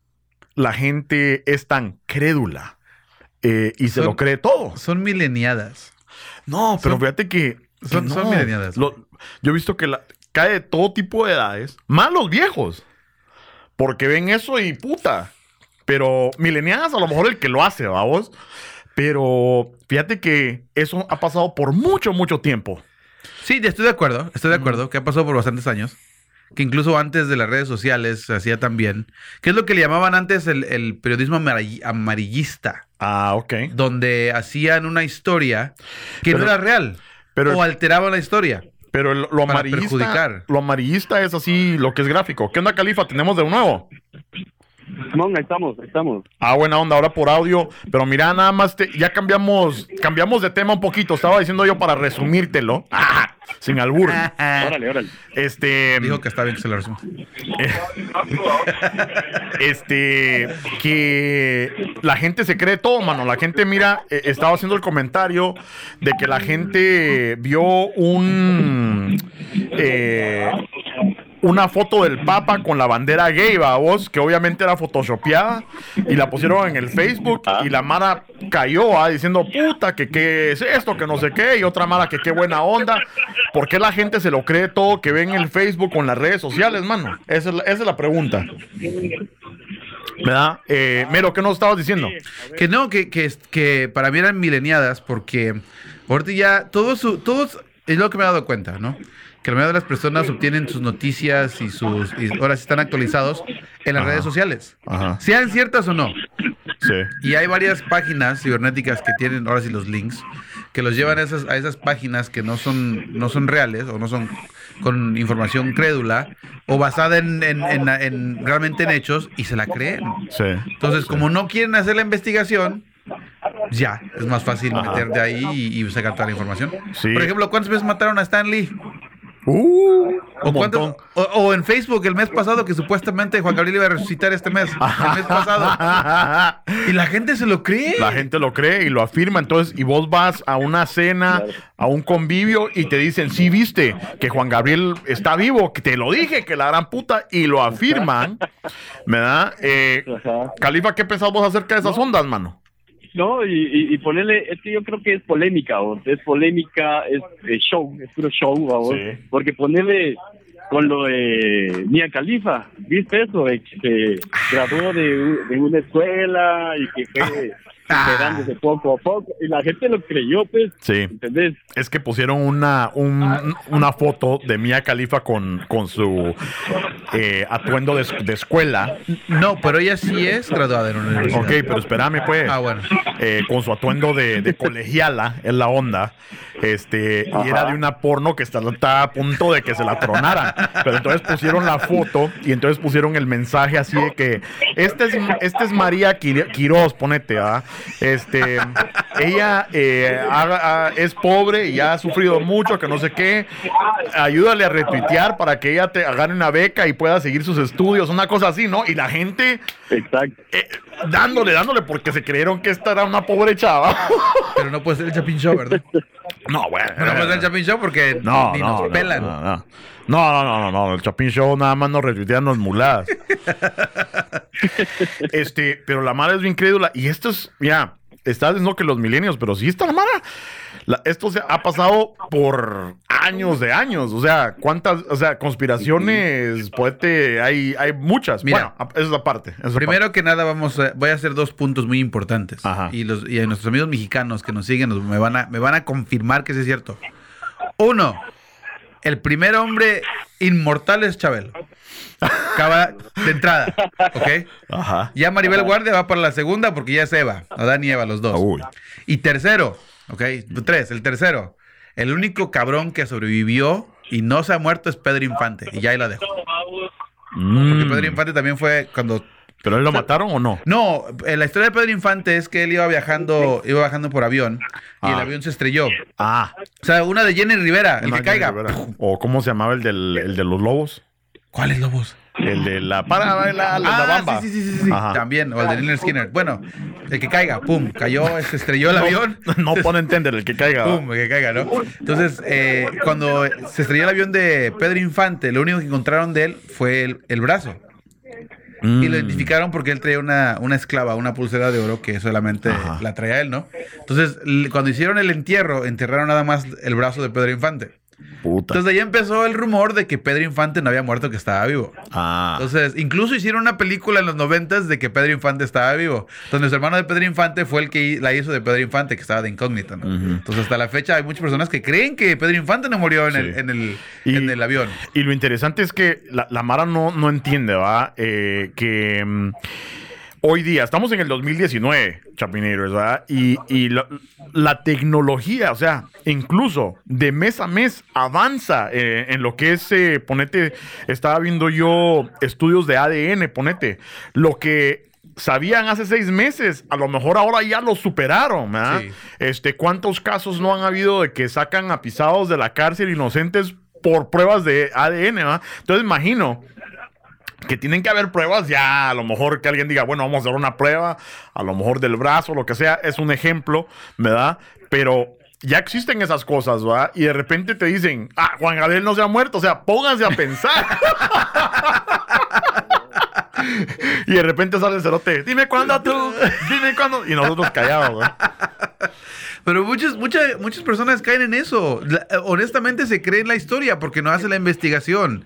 S1: la gente es tan crédula eh, y se
S2: Son-
S1: lo cree todo?
S2: Son mileniadas.
S1: No, pero
S2: Son-
S1: fíjate que. que
S2: son- son
S1: no.
S2: mileniadas.
S1: Lo- yo he visto que la- cae de todo tipo de edades, más los viejos. Porque ven eso y puta. Pero mileniadas, a lo mejor el que lo hace, vamos. Pero fíjate que eso ha pasado por mucho, mucho tiempo.
S2: Sí, estoy de acuerdo. Estoy de acuerdo. Que ha pasado por bastantes años. Que incluso antes de las redes sociales se hacía también. Que es lo que le llamaban antes el, el periodismo amarill- amarillista.
S1: Ah, ok.
S2: Donde hacían una historia que
S1: Pero-
S2: no era real.
S1: pero-
S2: o alteraban la historia.
S1: Pero el- lo amarillista.
S2: perjudicar.
S1: Lo amarillista es así, lo que es gráfico. ¿Qué onda, Califa? ¿Tenemos de nuevo?
S3: Simón, ahí estamos, ahí estamos.
S1: Ah, buena onda, ahora por audio. Pero mira, nada más te- ya cambiamos, cambiamos de tema un poquito. Estaba diciendo yo para resumírtelo. Ah, sin albur.
S3: Órale, órale.
S1: Este.
S2: Dijo que está bien que se lo resumo.
S1: Este. Que la gente se cree todo, mano. La gente, mira, eh, estaba haciendo el comentario de que la gente vio un. eh, una foto del Papa con la bandera gay, vos, que obviamente era photoshopeada, y la pusieron en el Facebook, y la Mara cayó ah, diciendo, puta, que qué es esto, que no sé qué, y otra Mara que qué buena onda. ¿Por qué la gente se lo cree todo que ve en el Facebook o en las redes sociales, mano? Esa es la, esa es la pregunta. ¿Verdad? Eh, Mero, ¿qué nos estabas diciendo?
S2: Que no, que, que, que para mí eran mileniadas porque ahorita ya todos, todos, es lo que me he dado cuenta, ¿no? Que la mayoría de las personas obtienen sus noticias y sus, y ahora sí están actualizados en las
S1: Ajá.
S2: redes sociales.
S1: Ajá.
S2: Sean ciertas o no.
S1: Sí.
S2: Y hay varias páginas cibernéticas que tienen ahora sí los links que los llevan a esas, a esas páginas que no son, no son reales o no son con información crédula o basada en, en- en- en- realmente en hechos y se la creen.
S1: Sí.
S2: Entonces, como no quieren hacer la investigación, ya es más fácil
S1: Ajá.
S2: meterte ahí y, y sacar toda la información.
S1: Sí.
S2: Por ejemplo, ¿cuántas veces mataron a Stan Lee?
S1: Uh,
S2: ¿O, o, o en Facebook el mes pasado que supuestamente Juan Gabriel iba a resucitar este mes, el mes pasado. Y la gente se lo cree.
S1: La gente lo cree y lo afirma. Entonces, y vos vas a una cena, a un convivio y te dicen, sí, viste que Juan Gabriel está vivo, que te lo dije, que la gran puta, y lo afirman, ¿verdad? Eh. Califa, ¿qué pensás vos acerca de esas ondas, mano?
S4: No, y, y, y ponerle, es que yo creo que es polémica, ¿vos? es polémica, es, eh, show, es puro show, ¿vos?
S1: Sí.
S4: porque ponerle con lo de Mia Khalifa, ¿viste eso? De que se graduó de, de una escuela y que fue
S2: Ah.
S4: Superándose poco a poco, y la gente lo creyó, pues,
S1: Sí.
S4: ¿entendés?
S1: Es que pusieron una, un- una foto de Mia Califa con, con su eh, atuendo de, de escuela.
S2: No, pero ella sí es graduada en una universidad.
S1: Ok, pero espérame, pues.
S2: Ah, bueno.
S1: Eh, con su atuendo de, de colegiala, es la onda. Este, y era de una porno que está, está a punto de que se la tronaran. Pero entonces pusieron la foto y entonces pusieron el mensaje así de que este es, este es María Quir- Quiroz, ponete, ¿ah? Este, ella eh, ha- ha- es pobre y ha sufrido mucho, que no sé qué. Ayúdale a retuitear para que ella te gane una beca y pueda seguir sus estudios, una cosa así, ¿no? Y la gente
S4: Exacto.
S1: eh, dándole, dándole, porque se creyeron que esta era una pobre chava.
S2: Pero no puede ser el Chapin Show, ¿verdad?
S1: No, bueno.
S2: No puede ser el Chapin Show porque
S1: No,
S2: ni
S1: no,
S2: nos
S1: no,
S2: pelan.
S1: No, no, no, no, no, no, no, el Chapin Show nada más nos retuitean los muladas. este, pero la Mara es bien crédula. Y esto es, ya, está diciendo que los milenios, pero sí está la Mara. La- esto se ha pasado por años de años. O sea, cuántas, o sea, conspiraciones, poete, hay, hay muchas.
S2: Mira.
S1: bueno, esa es la parte. esa
S2: Primero que nada, vamos a, voy a hacer dos puntos muy importantes.
S1: Ajá.
S2: Y, los, y a nuestros amigos mexicanos que nos siguen nos- me, van a, me van a confirmar que sí es cierto. Uno, el primer hombre inmortal es Chabelo. Acaba de entrada, ¿ok?
S1: Ajá.
S2: Ya Maribel Guardia va para la segunda porque ya es Eva, Adán y Eva, los dos.
S1: Uy.
S2: Y tercero, ¿ok? Tres, el tercero. El único cabrón que sobrevivió y no se ha muerto es Pedro Infante. Y ya ahí la dejo. Porque
S1: Mm.
S2: Pedro Infante también fue cuando
S1: ¿Pero él lo mataron o no?
S2: no, eh, la historia de Pedro Infante es que él iba viajando, iba bajando por avión y el
S1: Ah.
S2: avión se estrelló.
S1: Ah.
S2: O sea, una de Jenny Rivera, el
S1: Una
S2: que caiga.
S1: ¿O cómo se llamaba el, del, el de los lobos?
S2: ¿Cuáles lobos?
S1: El de la para bailar, la,
S2: Ah,
S1: bamba.
S2: sí, sí, sí, sí.
S1: Ajá.
S2: También, o el de Lynyrd Skinner. Bueno, el que caiga, pum, cayó, se estrelló el avión.
S1: No pone entender el que caiga.
S2: Pum, que caiga, ¿no? Entonces, eh, cuando se estrelló el avión de Pedro Infante, lo único que encontraron de él fue el, el brazo.
S1: Mm.
S2: Y lo identificaron porque él traía una, una esclava, una pulsera de oro que solamente
S1: Ajá.
S2: la traía él, ¿no? Entonces, cuando hicieron el entierro, enterraron nada más el brazo de Pedro Infante.
S1: Puta.
S2: Entonces, de ahí empezó el rumor de que Pedro Infante no había muerto, que estaba vivo.
S1: ah.
S2: Entonces, incluso hicieron una película en los noventas de que Pedro Infante estaba vivo. Entonces, nuestro hermano de Pedro Infante fue el que la hizo de Pedro Infante, que estaba de incógnito, ¿no?
S1: Ujú.
S2: Entonces, hasta la fecha hay muchas personas que creen que Pedro Infante no murió en, el, en, el,
S1: Y-
S2: en el avión.
S1: Y lo interesante es que la, la Mara no, no entiende, ¿va? Eh, que mm, hoy día, estamos en el 2019, Chapineiros, ¿verdad? Y, y la, la tecnología, o sea, incluso de mes a mes avanza eh, en lo que es, eh, ponete, estaba viendo yo estudios de ADN, ponete, lo que sabían hace seis meses, a lo mejor ahora ya lo superaron, ¿verdad?
S2: Sí.
S1: Este, ¿cuántos casos no han habido de que sacan a pisados de la cárcel inocentes por pruebas de ADN, ¿verdad? Entonces imagino que tienen que haber pruebas ya, a lo mejor que alguien diga, bueno, vamos a hacer una prueba, a lo mejor del brazo, lo que sea, es un ejemplo, ¿verdad? Pero ya existen esas cosas, ¿verdad? Y de repente te dicen, ah, Juan Gabriel no se ha muerto, o sea, pónganse a pensar. y de repente sale el cerote, dime cuándo tú, dime cuándo, y nosotros callados, ¿verdad?
S2: Pero muchas, muchas, muchas personas caen en eso. La- honestamente se creen la historia porque no hace la investigación.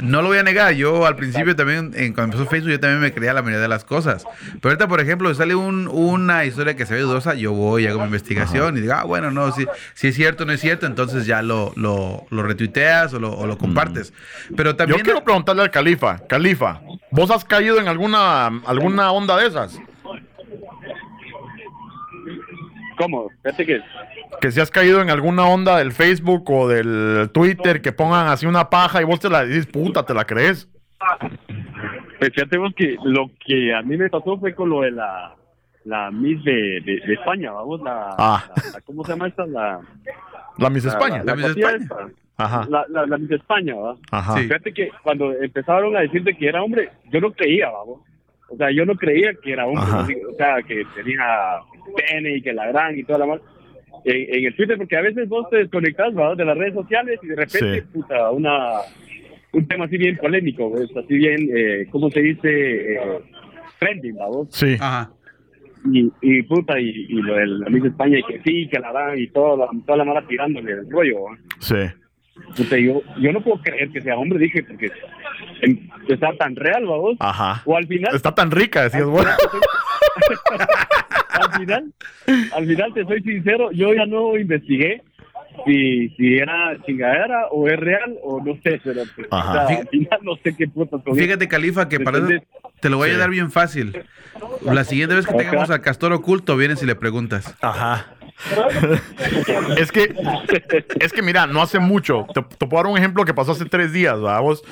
S2: No lo voy a negar. Yo al principio también, en, cuando empezó Facebook, yo también me creía la mayoría de las cosas. Pero ahorita, por ejemplo, sale un- una historia que se ve dudosa, yo voy, hago mi investigación y digo, ah, bueno, no, si, si es cierto o no es cierto, entonces ya lo, lo, lo retuiteas o lo, o lo compartes. Pero también...
S1: Yo quiero preguntarle al califa, califa, ¿vos has caído en alguna, alguna onda de esas?
S4: ¿Cómo? Fíjate que
S1: Que si has caído en alguna onda del Facebook o del Twitter que pongan así una paja y vos te la dices, puta, ¿te la crees?
S4: Pues fíjate vos que lo que a mí me pasó fue con lo de la
S3: la Miss de, de, de España, vamos, la,
S1: Ah.
S3: la- la- ¿cómo se llama esta? La,
S1: La Miss
S3: la-
S1: España.
S3: La,
S2: La Miss España.
S3: esta.
S1: Ajá.
S3: La, la, la Miss España, ¿va?
S1: Ajá.
S2: Sí.
S3: Fíjate que cuando empezaron a decirte que era hombre, yo no creía, vamos. O sea, yo no creía que era hombre.
S1: Ajá.
S3: O sea, que tenía pene y que la gran y toda la mal. En, en el Twitter, porque a veces vos te desconectas ¿va? de las redes sociales y de repente,
S1: Sí.
S3: puta, una, un tema así bien polémico, ¿ves? así bien, eh, ¿cómo se dice? Eh, trending, vamos.
S1: Sí.
S2: Ajá.
S3: Y, y puta, y, y lo de la Miss España, y que sí, que la dan y toda la, toda la mala tirándole el rollo, ¿va?
S1: Sí.
S3: Puta, yo, yo no puedo creer que sea hombre, dije, porque está tan real, vamos.
S1: Ajá.
S3: O al final,
S1: Está tan rica, decías, bueno.
S3: al final, al final te soy sincero, yo ya no investigué si, si era chingadera o es real o no sé, pero pues,
S1: Ajá.
S3: o sea, al final no sé qué putas con
S2: Fíjate, Califa, que para eso te lo voy a
S1: Sí.
S2: dar bien fácil. La siguiente vez que tengamos al castor oculto, vienes y le preguntas.
S1: Ajá. es que, es que mira, no hace mucho. Te, puedo dar un ejemplo que pasó hace tres días, vamos.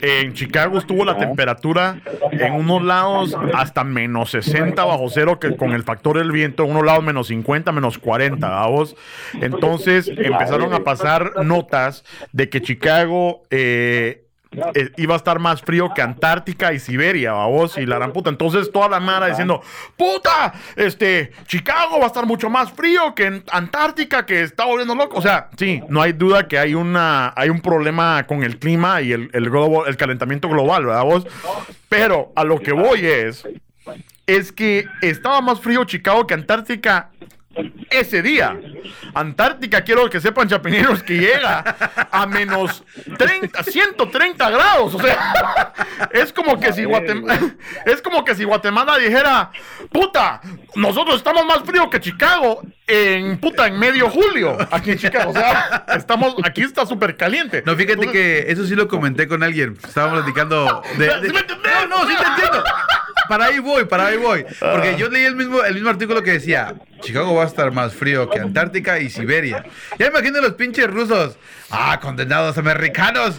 S1: En Chicago estuvo la temperatura en unos lados hasta menos 60 bajo cero, que con el factor del viento, en unos lados menos 50, menos 40, vamos. Entonces empezaron a pasar notas de que Chicago eh, eh, iba a estar más frío que Antártica y Siberia, vamos, y la gran puta. Entonces toda la mara diciendo, puta, este, Chicago va a estar mucho más frío que Antártica, que está volviendo loco. O sea, sí, no hay duda que hay una, hay un problema con el clima y el, el calentamiento global, ¿verdad vos? Pero a lo que voy es, es que estaba más frío Chicago que Antártica ese día. Antártica, quiero que sepan, chapineros, que llega a menos 30, 130 grados. O sea, es como que si Guatemala, es como que si Guatemala dijera, puta, nosotros estamos más frío que Chicago en puta en medio julio aquí en Chicago. O sea, estamos, aquí está súper caliente.
S2: No, fíjate
S1: Entonces,
S2: que eso sí lo comenté con alguien. Estábamos platicando de. de-
S1: ¿Sí me?
S2: No, no, sí te entiendo. Para ahí voy, para ahí voy. Porque yo leí el mismo, el mismo artículo que decía: Chicago va a estar más frío que Antártica y Siberia. Ya imagino los pinches rusos. Ah, condenados americanos.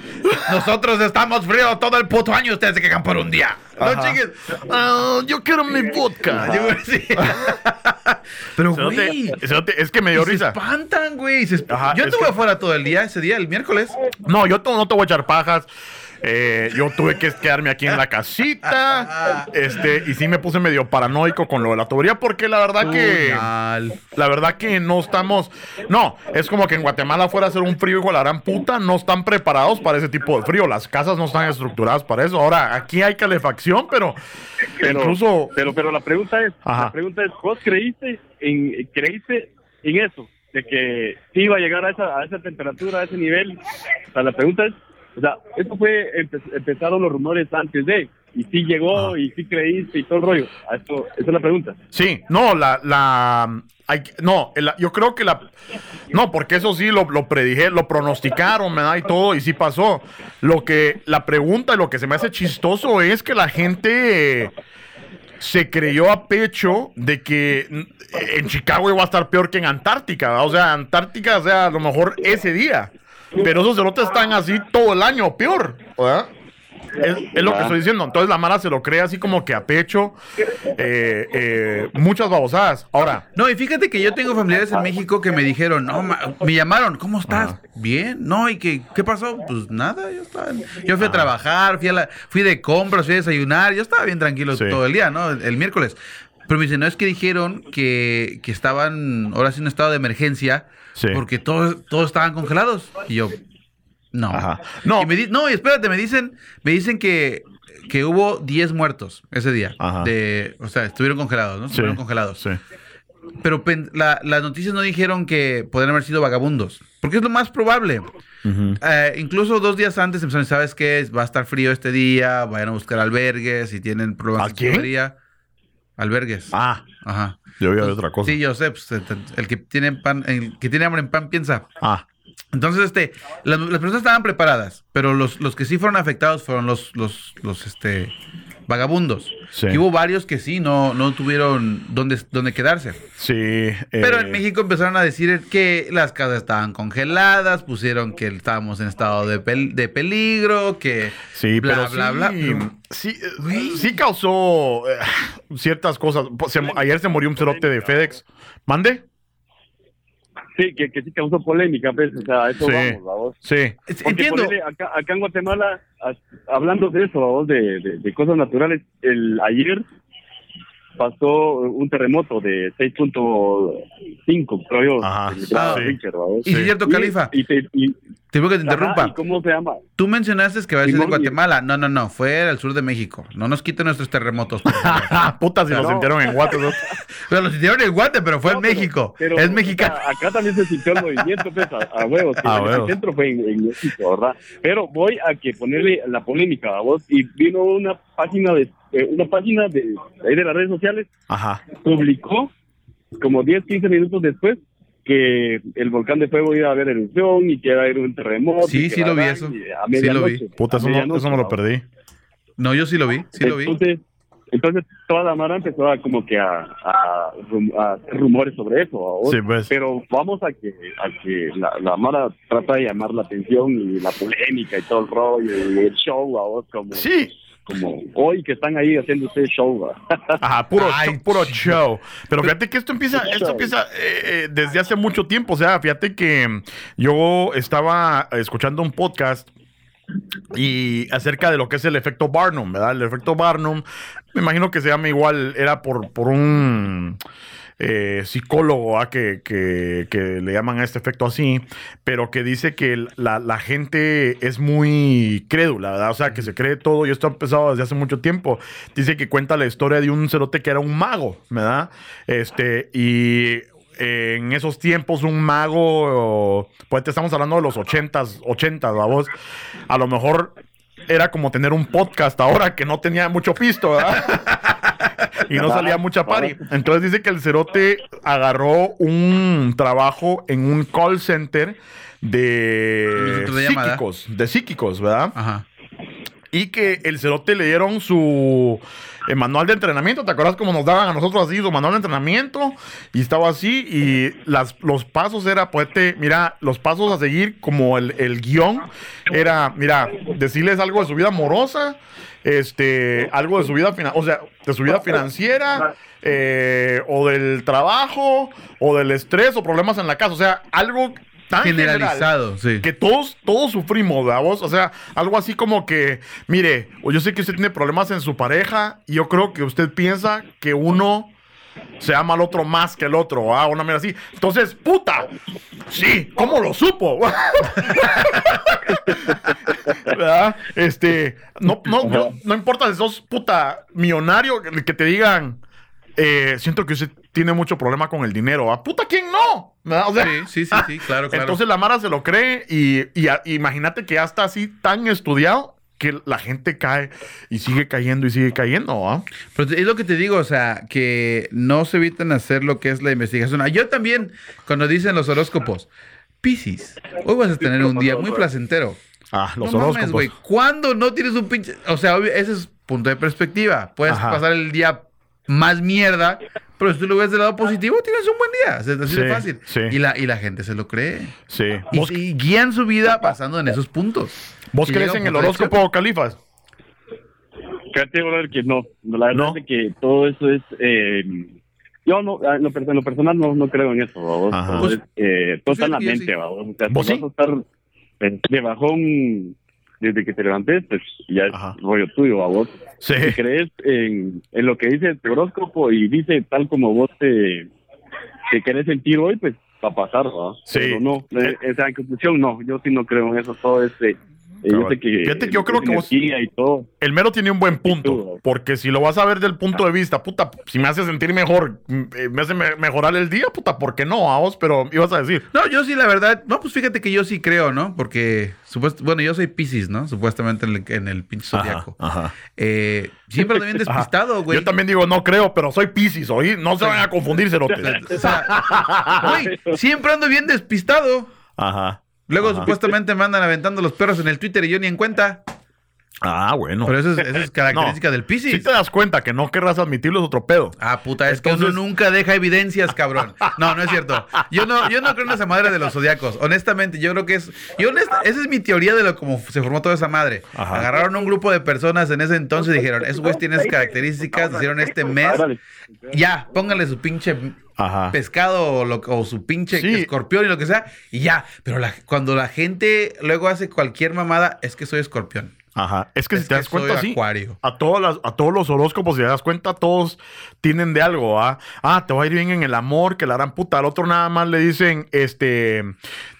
S2: Nosotros estamos fríos todo el puto año. Ustedes se quejan por un día. No
S1: Ajá.
S2: chingues.
S1: Ah, yo quiero mi vodka.
S2: Sí. Pero, güey.
S1: es que me dio
S2: Se
S1: risa.
S2: espantan, güey. se esp-
S1: Ajá,
S2: Yo
S1: es
S2: estuve
S1: que-
S2: afuera todo el día, ese día, el miércoles.
S1: No, yo no te voy a echar pajas. Eh, yo tuve que quedarme aquí en la casita. Este, y sí me puse medio paranoico con lo de la tubería, porque la verdad que. La verdad que no estamos. No, es como que en Guatemala fuera a ser un frío hijo de la gran puta. No están preparados para ese tipo de frío. Las casas no están estructuradas para eso. Ahora, aquí hay calefacción, pero,
S3: pero,
S1: incluso.
S3: pero, pero la pregunta es,
S1: Ajá.
S3: la pregunta es, ¿vos creíste en, creíste en eso? De que sí iba a llegar a esa, a esa temperatura, a ese nivel. O sea, la pregunta es, o sea, eso fue, empe- empezaron los rumores antes de, y sí llegó,
S1: Ajá.
S3: y sí creíste y todo el rollo. A Eso, esa es la pregunta.
S1: Sí, no, la, la, hay no, el- yo creo que la, no, porque eso sí lo, lo predije, lo pronosticaron, ¿verdad? Y todo, y sí pasó. Lo que, la pregunta y lo que se me hace chistoso es que la gente eh, se creyó a pecho de que en Chicago iba a estar peor que en Antártica, ¿verdad? O sea, Antártica, o sea, a lo mejor ese día. Pero esos cerotes están así todo el año, peor, ¿verdad? Es, es lo que estoy diciendo. Entonces la Mara se lo cree así como que a pecho. eh, eh, muchas babosadas. Ahora,
S2: No, y fíjate que yo tengo familiares en México que me dijeron, no, ma- me llamaron, ¿cómo estás?
S1: Ajá.
S2: Bien, no, y que, ¿qué pasó? Pues nada, yo estaba, en- yo fui a trabajar, fui a la, fui de compras, fui a desayunar, yo estaba bien tranquilo
S1: Sí.
S2: todo el día, ¿no? El, el miércoles. Pero me dicen, no es que dijeron que, que estaban ahora sí en un estado de emergencia
S1: Sí.
S2: porque todos, todos estaban congelados. Y yo, no.
S1: Ajá. No.
S2: Y me di- no, espérate, me dicen, me dicen que, que hubo 10 muertos ese día.
S1: Ajá.
S2: De, o sea, estuvieron congelados, ¿no?
S1: sí,
S2: Estuvieron congelados.
S1: sí.
S2: Pero la- las noticias no dijeron que podrían haber sido vagabundos. Porque es lo más probable. Eh, incluso dos días antes empezaron, ¿sabes qué? Va a estar frío este día, vayan a buscar albergues, si tienen problemas
S1: ¿A
S2: de
S1: quién?
S2: Albergues.
S1: Ah,
S2: Ajá.
S1: yo vi otra cosa.
S2: Sí, yo sé, pues, el, el que tiene pan, el que tiene hambre en pan piensa.
S1: Ah,
S2: Entonces, este, las, las personas estaban preparadas, pero los, los que sí fueron afectados fueron los, los, los, este, vagabundos.
S1: Sí.
S2: Y hubo varios que sí, no, no tuvieron dónde, dónde quedarse.
S1: Sí.
S2: Pero
S1: eh,
S2: en México empezaron a decir que las casas estaban congeladas, pusieron que estábamos en estado de, pel- de peligro, que
S1: Sí,
S2: bla,
S1: pero
S2: bla,
S1: sí,
S2: bla. Pero-
S1: sí, eh, sí causó eh, ciertas cosas. Se- ayer se murió un cerote de FedEx. ¿Mande?
S3: Sí, que, que sí causó polémica, pues, o sea, eso
S1: Sí.
S3: vamos, vamos.
S1: Sí.
S3: Porque
S2: Entiendo.
S3: ponele, acá, acá en Guatemala, a- hablando de eso, vamos, de, de, de cosas naturales, el ayer pasó un terremoto de 6.5, creo yo.
S1: Ajá,
S3: el grado
S1: sí.
S2: Y es cierto,
S3: Y-
S2: Califa,
S3: Y, te, y,
S2: te digo que te
S3: ajá,
S2: interrumpa.
S3: ¿y ¿Cómo se llama?
S2: Tú mencionaste que va a ser
S3: y-
S2: Guatemala. No, no, no. Fue al sur de México. No nos quiten nuestros terremotos.
S1: puta, si lo
S3: No.
S1: sintieron en Guate. ¿no?
S2: Pero lo sintieron en Guate, pero fue
S3: No,
S2: en
S3: pero-
S2: México.
S3: pero,
S2: es
S3: o
S2: mexicano.
S3: sea, acá también se sintió el movimiento, pues, a, a huevos. el
S1: huevos.
S3: centro fue en, en México, ¿verdad? Pero voy a que ponerle la polémica, a vos. Y vino una página de eh, una página de, ahí de las redes sociales
S1: Ajá.
S3: publicó como 10, 15 minutos después que el volcán de fuego iba a haber erupción y que iba a haber un terremoto.
S2: Sí, sí lo vi eso. Sí lo vi.
S1: Puta, eso, no,
S3: medianoche,
S1: eso me lo perdí.
S2: No, yo sí lo vi. Sí lo vi.
S3: Entonces, entonces toda la mara empezó a como que a, a, rum- a hacer rumores sobre eso.
S1: Sí, pues.
S3: Pero vamos a que a que la, la mara trata de llamar la atención y la polémica y todo el rollo y el show a vos como
S1: Sí.
S3: Como hoy que están ahí haciendo ese show. ¿va?
S1: Ajá, puro,
S2: Ay,
S1: show, puro show. Pero fíjate que esto empieza, esto empieza eh, eh, desde hace mucho tiempo. O sea, fíjate que yo estaba escuchando un podcast y acerca de lo que es el efecto Barnum, ¿verdad? El efecto Barnum, me imagino que se llama igual, era por, por un eh, psicólogo ¿ah? que, le llaman a este efecto así, pero que dice que la, gente es muy crédula, ¿verdad? O sea, que se cree todo, y esto ha empezado desde hace mucho tiempo. Dice que cuenta la historia de un cerote que era un mago, ¿verdad? Este, y eh, en esos tiempos un mago, pues te estamos hablando de los ochentas, ochentas, a lo mejor era como tener un podcast ahora que no tenía mucho pisto, ¿verdad? y no salía mucha party. Entonces dice que el cerote agarró un trabajo en un call center de psíquicos, de psíquicos, ¿verdad?
S2: Ajá.
S1: Y que el cerote le dieron su eh, manual de entrenamiento. ¿Te acuerdas cómo nos daban a nosotros así su manual de entrenamiento? Y estaba así. Y las, los pasos era, pues, mira, los pasos a seguir, como el, el guion, era, mira, decirles algo de su vida amorosa, este, algo de su vida, o sea, de su vida financiera, eh, o del trabajo, o del estrés, o problemas en la casa. O sea, algo tan general
S2: Generalizado, sí.
S1: que todos, todos sufrimos, ¿verdad vos? O sea, algo así como que, mire, yo sé que usted tiene problemas en su pareja y yo creo que usted piensa que uno se ama al otro más que el otro, ¿ah? Una mira así. Entonces, puta, sí, ¿cómo lo supo? ¿Verdad? Este, no, no, no, no importa si sos puta millonario, que te digan, eh, siento que usted tiene mucho problema con el dinero, ¿ah? Puta, ¿quién no? O sea,
S2: Sí, sí, sí, sí, claro, claro.
S1: entonces la Mara se lo cree y, y a- imagínate que ya está así tan estudiado que la gente cae y sigue cayendo y sigue cayendo, ¿ah?
S2: Pero es lo que te digo, o sea, que no se eviten hacer lo que es la investigación. Ah, Yo también, cuando dicen los horóscopos, Piscis, hoy vas a tener un día muy placentero.
S1: Ah, los
S2: no mames,
S1: horóscopos.
S2: güey. ¿Cuándo no tienes un pinche...? O sea, obvio, ese es punto de perspectiva. Puedes
S1: Ajá.
S2: pasar el día más mierda, pero si tú lo ves del lado positivo, tienes un buen día. Es así de
S1: Sí,
S2: fácil.
S1: sí.
S2: Y, la, y la gente se lo cree.
S1: Sí.
S2: Y,
S1: ¿Vos,
S2: y guían su vida pasando en esos puntos.
S1: vos crees en el
S2: de
S1: horóscopo, Califas?
S3: Fíjate, brother, que no. La verdad
S1: ¿No?
S3: es que todo eso es. Eh, yo no, en lo, en lo personal no, no creo en eso, ¿vamos?
S1: Ajá.
S3: Todo,
S2: Pues-
S3: es, eh, todo está en la mente. ¿vamos? O sea, si
S1: ¿Vos
S3: vas
S1: sí?
S3: a estar eh, de bajón desde que te levantes, pues ya es
S1: Ajá.
S3: rollo tuyo, ¿vamos?
S1: Sí.
S3: Si crees en, en lo que dice el horóscopo y dice tal como vos te, te querés sentir hoy, pues va a pasar.
S1: Sí.
S3: Pero no, eh, en conclusión, no, yo sí no creo en eso, todo ese... sé que,
S1: Fíjate que yo creo que vos-
S3: energía y todo.
S1: El mero tiene un buen punto, porque si lo vas a ver del punto de vista, puta, si me hace sentir mejor, mm, eh, me hace me- mejorar el día, puta, ¿por qué no? A vos, pero ibas a decir.
S2: No, yo sí, la verdad. No, pues fíjate que yo sí creo, ¿no? Porque, supuest- bueno, yo soy Pisces, ¿no? Supuestamente en el, en el pinche zodiaco.
S1: ajá.
S2: Eh, siempre ando bien despistado, güey.
S1: Yo también digo, no creo, pero soy Pisces, ¿oí? No se van a confundir, cerotes.
S2: O sea, güey, siempre ando bien despistado.
S1: Ajá.
S2: Luego
S1: Ajá.
S2: supuestamente me andan aventando los perros en el Twitter y yo ni en cuenta.
S1: Ah, bueno.
S2: Pero eso es, eso es característica
S1: No.
S2: del Piscis.
S1: Si te das cuenta que no querrás admitirlo es otro pedo.
S2: Ah, puta, es que uno nunca deja evidencias, cabrón. No, no es cierto. Yo no, yo no creo en esa madre de los zodiacos. Honestamente, yo creo que es. Yo honesta- esa es mi teoría de lo como se formó toda esa madre.
S1: Ajá.
S2: Agarraron un grupo de personas en ese entonces y dijeron, esos güeyes tienen esas características, hicieron este mes. Ya, póngale su pinche
S1: Ajá.
S2: pescado o, lo- o su pinche
S1: Sí.
S2: escorpión y lo que sea, y ya. Pero la- cuando la gente luego hace cualquier mamada, es que soy escorpión.
S1: Ajá. Es que
S2: Es
S1: si te
S2: que
S1: das cuenta, sí.
S2: acuario.
S1: A, todas las, a todos los horóscopos, si te das cuenta, todos tienen de algo, ¿ah? Ah, te va a ir bien en el amor, que la gran puta. Al otro nada más le dicen, este,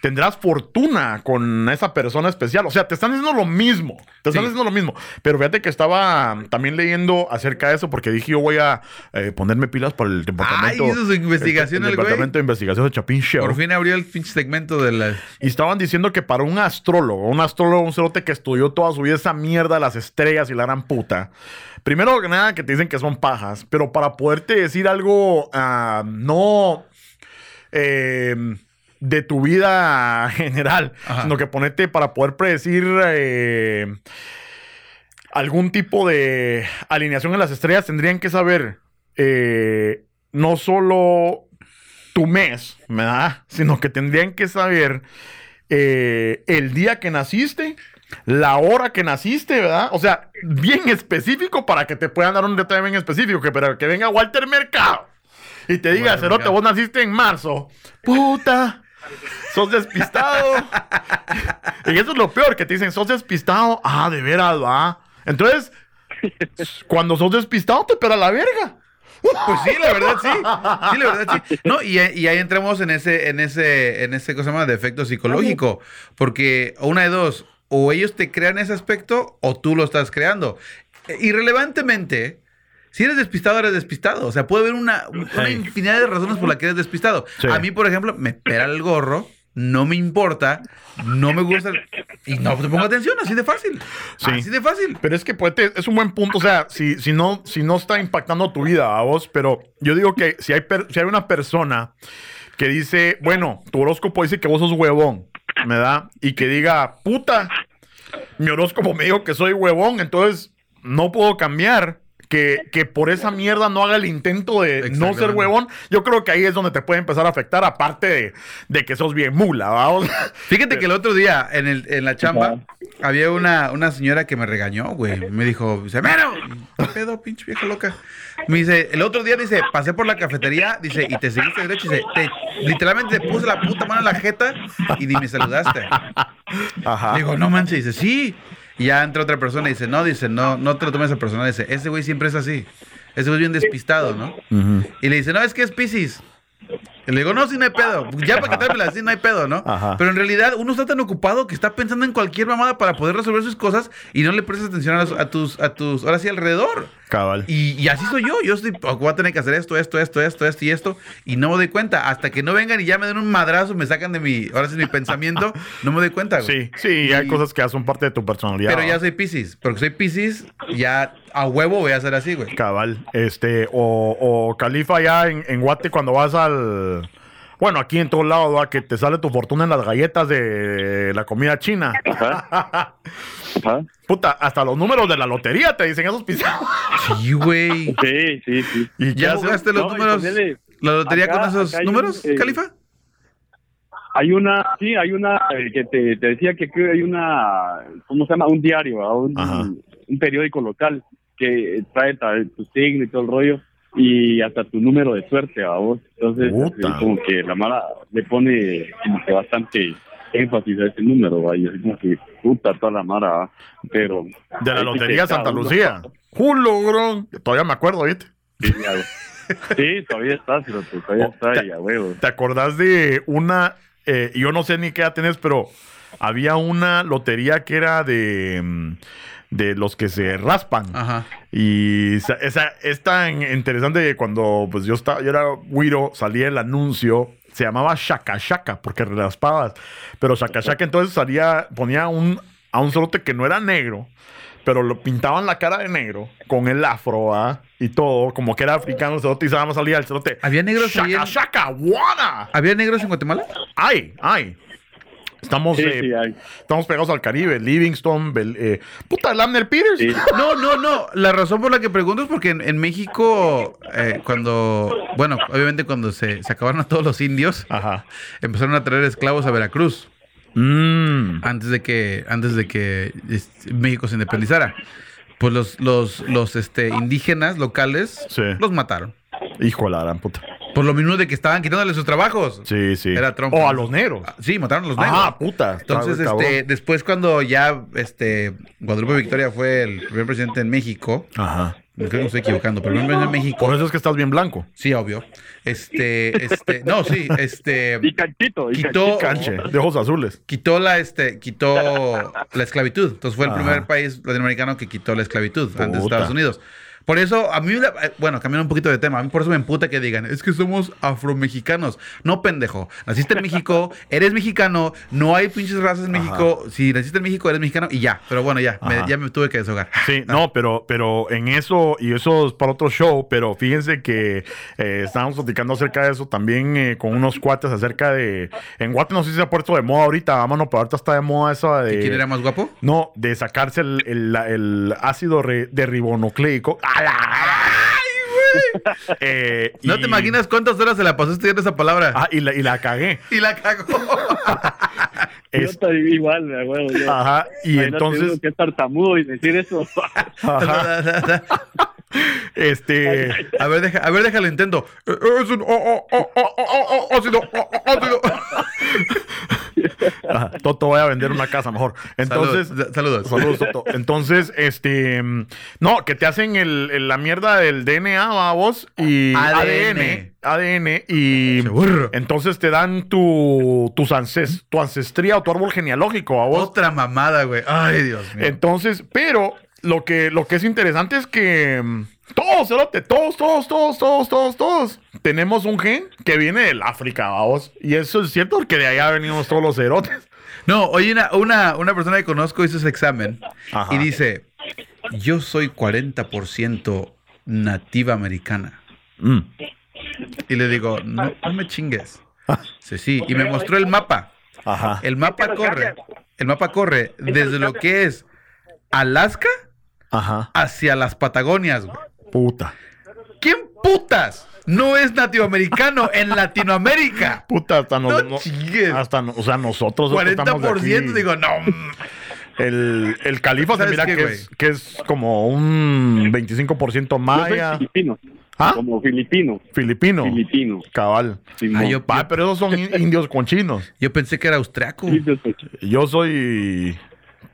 S1: tendrás fortuna con esa persona especial. O sea, te están diciendo lo mismo. Te están
S2: Sí.
S1: diciendo lo mismo. Pero fíjate que estaba también leyendo acerca de eso porque dije, yo voy a eh, ponerme pilas para el departamento.
S2: hizo su investigación
S1: el,
S2: el güey.
S1: departamento de investigación de Chapin Show.
S2: Por fin abrió el pinche segmento de la.
S1: Y estaban diciendo que para un astrólogo, un astrólogo, un cerote que estudió toda su vida esa mierda de las estrellas y la gran puta. Primero que nada que te dicen que son pajas, pero para poderte decir algo ah, no eh, de tu vida general,
S2: Ajá.
S1: sino que ponerte para poder predecir eh, algún tipo de alineación en las estrellas, tendrían que saber eh, no solo tu mes, ¿verdad? Sino que tendrían que saber eh, el día que naciste, la hora que naciste, ¿verdad? O sea, bien específico para que te puedan dar un detalle bien específico, que, pero que venga Walter Mercado y te diga,
S2: Walter
S1: Cerote, vos naciste en marzo. Puta. Sos despistado. y eso es lo peor, que te dicen, sos despistado. Ah, de veras, va. Entonces, cuando sos despistado, te espera la verga.
S2: Pues sí, la verdad sí. Sí, la verdad sí. No, y, y ahí entramos en ese, en ese, en ese cosa más de efecto psicológico. Porque una de dos, o ellos te crean ese aspecto o tú lo estás creando. Eh, Irrelevantemente, si eres despistado, eres despistado. O sea, puede haber una, infinidad de razones por las que eres despistado.
S1: Sí.
S2: A mí, por ejemplo, me pela el gorro. No me importa, no me gusta y no te pongo atención, así de fácil.
S1: Sí.
S2: Así de fácil.
S1: Pero es que pues, es un buen punto, o sea, si, si, no, si no está impactando tu vida a vos, pero yo digo que si hay, per- si hay una persona que dice, bueno, tu horóscopo dice que vos sos huevón, ¿verdad? Y que diga, puta, mi horóscopo me dijo que soy huevón, entonces no puedo cambiar. Que, que por esa mierda no haga el intento de no ser huevón, yo creo que ahí es donde te puede empezar a afectar, aparte de, de que sos bien mula.
S2: Fíjate que el otro día en, el, en la chamba había una, una señora que me regañó, güey. Me dijo, dice, Mero, ¿qué pedo, pinche vieja loca? Me dice, el otro día, dice, pasé por la cafetería, dice, y te seguiste derecho, dice, te, literalmente te puse la puta mano en la jeta y ni me saludaste.
S1: Ajá.
S2: Digo, no manches, dice, sí. Y ya entra otra persona y dice, no, dice, no, no te lo tomes a personal. Dice, ese güey siempre es así. Ese güey es bien despistado, ¿no? Y le dice, no, es que es Pisces. Y le digo, no, sí, no hay pedo. Ya para quitármela así, no hay pedo, ¿no?
S1: Ajá.
S2: Pero en realidad uno está tan ocupado que está pensando en cualquier mamada para poder resolver sus cosas y no le prestas atención a, los- a tus, a tus, ahora sí, alrededor.
S1: Cabal.
S2: Y, y así soy yo. Yo estoy, oh, voy a tener que hacer esto, esto, esto, esto, esto y esto. Y no me doy cuenta. Hasta que no vengan y ya me den un madrazo, me sacan de mi, ahora sí, mi pensamiento, no me doy cuenta, güey.
S1: Sí, sí, hay
S2: Y-
S1: cosas que ya son parte de tu personalidad.
S2: Pero ya soy Pisces. Porque soy Pisces, ya a huevo voy a ser así, güey.
S1: Cabal. Este, o, o Califa allá en, en Guate cuando vas al. Bueno, aquí en todos lados, ¿va? que te sale tu fortuna en las galletas de la comida china.
S4: Ajá.
S1: Puta, hasta los números de la lotería te dicen esos pisados.
S2: Sí, güey.
S4: Sí, sí, sí.
S1: ¿Y
S2: ¿Ya jugaste los
S4: No,
S2: números?
S4: ponele-
S2: ¿La lotería
S4: acá-
S2: con esos
S4: un,
S2: números,
S4: eh,
S2: Califa?
S4: Hay una, sí, hay una eh, que te, te decía que creo hay una, ¿cómo se llama? Un diario, un, un periódico local que trae, trae tu signo y todo el rollo y hasta tu número de suerte a vos. Entonces, así como que la mala le pone como que bastante énfasis a ese número, y así como que puta toda la mara, ¿va? pero...
S1: De la
S4: ahí
S1: lotería Santa Lucía. ¡Julo, grón! Todavía me acuerdo, ¿viste?
S4: Sí, ya, Sí, todavía está, pero todavía
S1: Oh,
S4: está
S1: te-
S4: ahí, a huevo.
S1: ¿Te acordás de una, eh, yo no sé ni qué edad tenés, pero había una lotería que era de, mm, de los que se raspan.
S2: Ajá.
S1: Y esa, esa- es tan interesante que cuando pues yo estaba, yo era güiro, salía el anuncio, se llamaba Shaka Shaka, porque raspabas. Pero Shaka Shaka entonces salía, ponía un, a un cerote que no era negro, pero lo pintaban la cara de negro, con el afro, ¿ah? Y todo, como que era africano el cerote, y nada más salía el cerote.
S2: ¿Había negros
S1: Shaka
S2: en-
S1: Shaka, guana.
S2: ¿Había negros en Guatemala?
S1: Ay, ay. Estamos,
S4: Sí,
S1: eh,
S4: sí,
S1: estamos pegados al Caribe, Livingston, Bel- eh, puta, Lamner Peters.
S4: Sí.
S2: No, no, no. La razón por la que pregunto es porque en, en México, eh, cuando, bueno, obviamente cuando se, se acabaron a todos los indios,
S1: Ajá.
S2: empezaron a traer esclavos a Veracruz
S1: Mm.
S2: antes de que, antes de que México se independizara. Pues los, los, los este, indígenas locales
S1: Sí.
S2: los mataron.
S1: Hijo de la gran puta.
S2: Por lo mismo de que estaban quitándole sus trabajos.
S1: Sí, sí.
S2: Era Trump.
S1: O a los negros.
S2: Ah, Sí, mataron a los negros.
S1: Ah, puta.
S2: Entonces,
S1: cabrón.
S2: este, después cuando ya este, Guadalupe Victoria fue el primer presidente en México,
S1: Ajá.
S2: creo que me estoy equivocando, pero el primer presidente en México,
S1: Por eso es que estás bien blanco.
S2: sí, obvio, este, este, no, sí, este,
S4: Y canchito. Y
S2: Quitó-
S1: Canche, de ojos azules.
S2: quitó la, este, quitó la esclavitud. Entonces fue el
S1: Ajá.
S2: primer país latinoamericano que quitó la esclavitud antes de. Estados Unidos. Por eso, a mí, eh, bueno, cambiando un poquito de tema, a mí por eso me emputa que digan, es que somos afromexicanos. No, pendejo. Naciste en México, eres mexicano, no hay pinches razas en México. Si naciste en México, eres mexicano y ya. Pero bueno, ya, me, ya me tuve que deshogar.
S1: Sí, no, pero, pero en eso, y eso es para otro show, pero fíjense que eh, estábamos platicando acerca de eso también eh, con unos cuates acerca de. En Guate no sé si se ha puesto de moda ahorita, vámonos, pero ahorita está de moda esa de.
S2: ¿Y quién era más guapo?
S1: No, de sacarse el, el- ácido re- de ribonucleico. ¡A la- Eh,
S2: ¿No
S1: y-
S2: te imaginas cuántas horas se la pasó estudiando esa palabra?
S1: Ah, y la, y la cagué.
S2: Y la cagó.
S4: Yo
S1: Es-
S4: estoy igual, me acuerdo. yo.
S1: ajá, y
S4: Imagínate
S1: entonces.
S4: uno que es tartamudo y decir eso.
S1: Ajá, este.
S2: a ver, deja, a ver, déjalo intento. Es un ácido, ácido.
S1: Ajá, Toto, voy a vender una casa mejor. Entonces.
S2: Saludos, saludos.
S1: Saludos, Toto. Entonces, este. No, que te hacen el, el- la mierda del DNA, ¿va, vos. Y
S2: ADN.
S1: ADN. ADN. Y.
S2: Seguro.
S1: Entonces te dan tu, tus ances- tu ancestría o tu árbol genealógico, ¿a vos?
S2: Otra mamada, güey. Ay, Dios mío.
S1: Entonces, pero lo que, lo que es interesante es que mm, todos, cerote, todos, todos, todos, todos, todos, todos, tenemos un gen que viene del África, vamos. Y eso es cierto porque de allá venimos todos los cerotes.
S2: No, oye, una, una, una persona que conozco hizo ese examen
S1: Ajá.
S2: y dice, yo soy 40% nativa americana.
S1: Mm.
S2: Y le digo, no, no me chingues. Sí, sí. Y me mostró el mapa.
S1: Ajá.
S2: El mapa corre, el mapa corre desde lo que es Alaska
S1: Ajá.
S2: hacia las Patagonias, güey.
S1: Puta.
S2: ¿Quién putas no es nativoamericano en Latinoamérica?
S1: Puta, hasta nos,
S2: No
S1: no- hasta no- o sea, nosotros estamos de
S2: 40%
S1: aquí.
S2: digo, no. mm,
S1: el, el califa se
S2: ¿Sabes
S1: mira
S2: qué,
S1: que es, que es como un 25%
S4: Yo soy
S1: maya.
S4: filipino.
S1: ¿Ah?
S4: Como filipino.
S1: Filipino.
S4: Filipino.
S1: Cabal.
S2: Ah, yo,
S1: Ah, pero esos son in- indios con chinos.
S2: yo pensé que era austriaco.
S4: Yo soy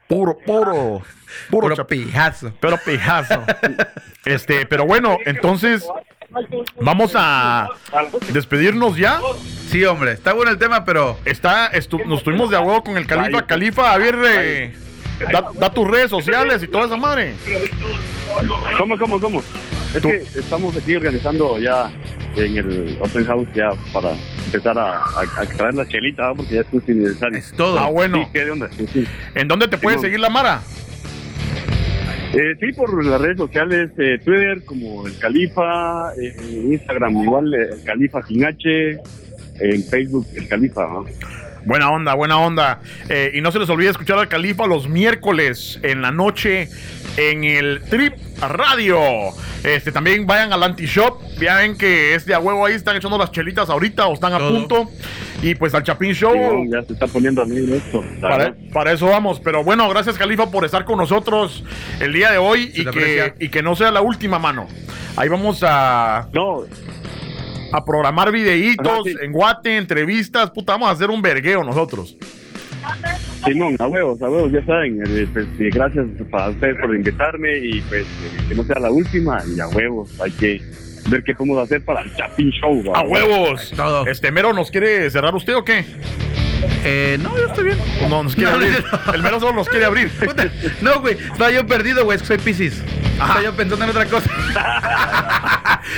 S1: puro, puro, puro,
S2: Puro pijazo.
S1: pero pijazo. Este, pero bueno, entonces vamos a despedirnos ya.
S2: Sí, hombre, está bueno el tema, pero
S1: Está, estu- nos tuvimos de acuerdo con el califa. Califa, a ver, eh, da, da tus redes sociales y toda esa madre.
S4: ¿Cómo, cómo, cómo? Es
S1: Tú-
S4: que estamos aquí organizando ya en el Open House ya para empezar a, a, a traer la chelita, ¿no? porque ya es justo y necesario.
S2: es todo.
S1: Ah, bueno.
S4: Sí, ¿qué de onda? Sí, sí.
S1: ¿En dónde te puede seguir la Mara?
S4: Eh, sí, por las redes sociales, eh, Twitter como el Califa, eh, Instagram igual eh, el Califa sin H, en Facebook el Califa. ¿no?
S1: Buena onda, buena onda. Eh, y no se les olvide escuchar al Califa los miércoles en la noche en el Trip Radio. Este, también vayan al Anti-Shop. Ya ven que es de a huevo ahí, están echando las chelitas ahorita o están a
S2: Todo.
S1: punto. Y pues al Chapín Show.
S4: Ya se está poniendo a mí esto.
S1: Para, para eso vamos. Pero bueno, gracias Califa por estar con nosotros el día de hoy y que, y que no sea la última mano. Ahí vamos a,
S4: No,
S1: a programar videitos
S4: Ajá, sí.
S1: en Guate, entrevistas. Puta, vamos a hacer un vergueo nosotros.
S4: Simón, a huevos, a huevos, ya saben. eh, pues, eh, gracias para ustedes por invitarme y pues eh, que no sea la última y a huevos. Hay que ver qué podemos hacer para el Chapín Show. ¿va?
S1: ¡A huevos!
S2: Todo.
S1: Este mero nos quiere cerrar usted o qué?
S2: Eh, no, yo estoy bien.
S1: ¿O no nos quiere
S2: No,
S1: abrir?
S2: no.
S1: El mero solo nos quiere abrir.
S2: No, güey, estaba yo perdido, güey, es que soy Pisces. Estaba yo pensando en otra cosa.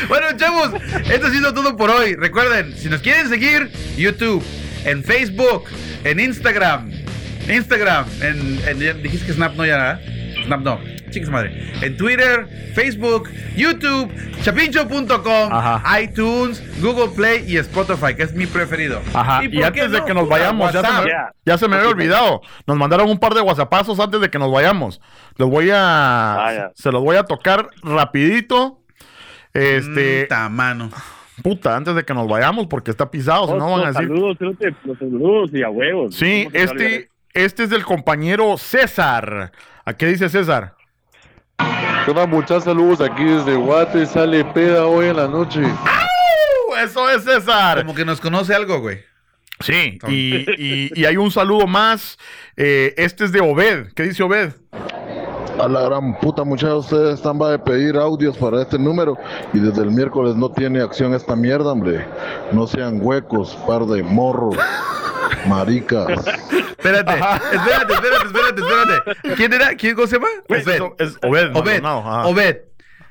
S2: bueno, chavos, esto ha sido todo por hoy. Recuerden, si nos quieren seguir, YouTube, en Facebook, en Instagram, Instagram, en, dijiste que Snap no ya. Snap no. chicas madre. En Twitter, Facebook, YouTube, chapincho.com, iTunes, Google Play y Spotify, que es mi preferido.
S1: Ajá, y, antes de que nos vayamos, ya se, me,
S4: Ya.
S1: ya se me había olvidado. Nos mandaron un par de WhatsAppazos antes de que nos vayamos. Los voy a.
S4: Ah,
S1: se los voy a tocar rapidito. Este.
S2: Mm, ta mano.
S1: Puta, antes de que nos vayamos, porque está pisado, si no van a
S4: Los
S1: decir.
S4: saludos, los saludos y a huevos.
S1: Sí,
S4: ¿Cómo se te va a olvidar
S1: este, este es del compañero César. ¿A qué dice César?
S5: ¿Qué onda, muchas saludos aquí desde Guate? Sale peda hoy en la noche.
S1: ¡Uh! Eso es César.
S2: Como que nos conoce algo, güey.
S1: Sí, y, y- y hay un saludo más. Eh, este es de Obed. ¿Qué dice Obed?
S5: A la gran puta, muchachos, ustedes están va a pedir audios para este número y desde el miércoles no tiene acción esta mierda, hombre. No sean huecos, par de morros, maricas.
S2: Espérate, espérate, espérate, espérate, espérate. ¿Quién era? ¿Quién cómo se llama? Obed.
S1: Obed.
S2: Obed,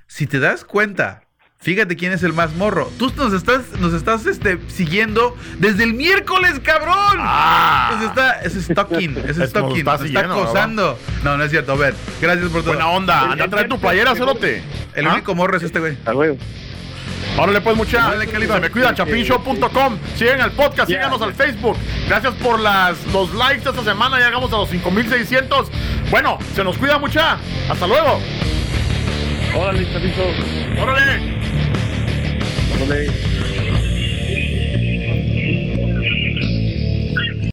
S2: si te das cuenta, fíjate quién es el más morro. Tú nos estás, nos estás este, siguiendo desde el miércoles, cabrón.
S1: Ah.
S2: Nos está, es stalking, es
S1: Es- nos
S2: stalking,
S1: está
S2: nos está acosando. No, no es cierto, Obed. Gracias por todo.
S1: Buena onda. Anda a traer tu playera, cerote.
S2: El
S1: ¿Ah?
S2: único morro es este güey.
S4: A huevos.
S1: Órale pues mucha.
S2: Órale, Califa.
S1: Se me cuidan, chapinshow.com. Sigan el podcast, síganos al Facebook. Gracias por las, los likes esta semana. Ya llegamos a los 5600. Bueno, se nos cuida mucha. Hasta luego.
S4: Órale, chapizo.
S1: Órale.
S4: Órale.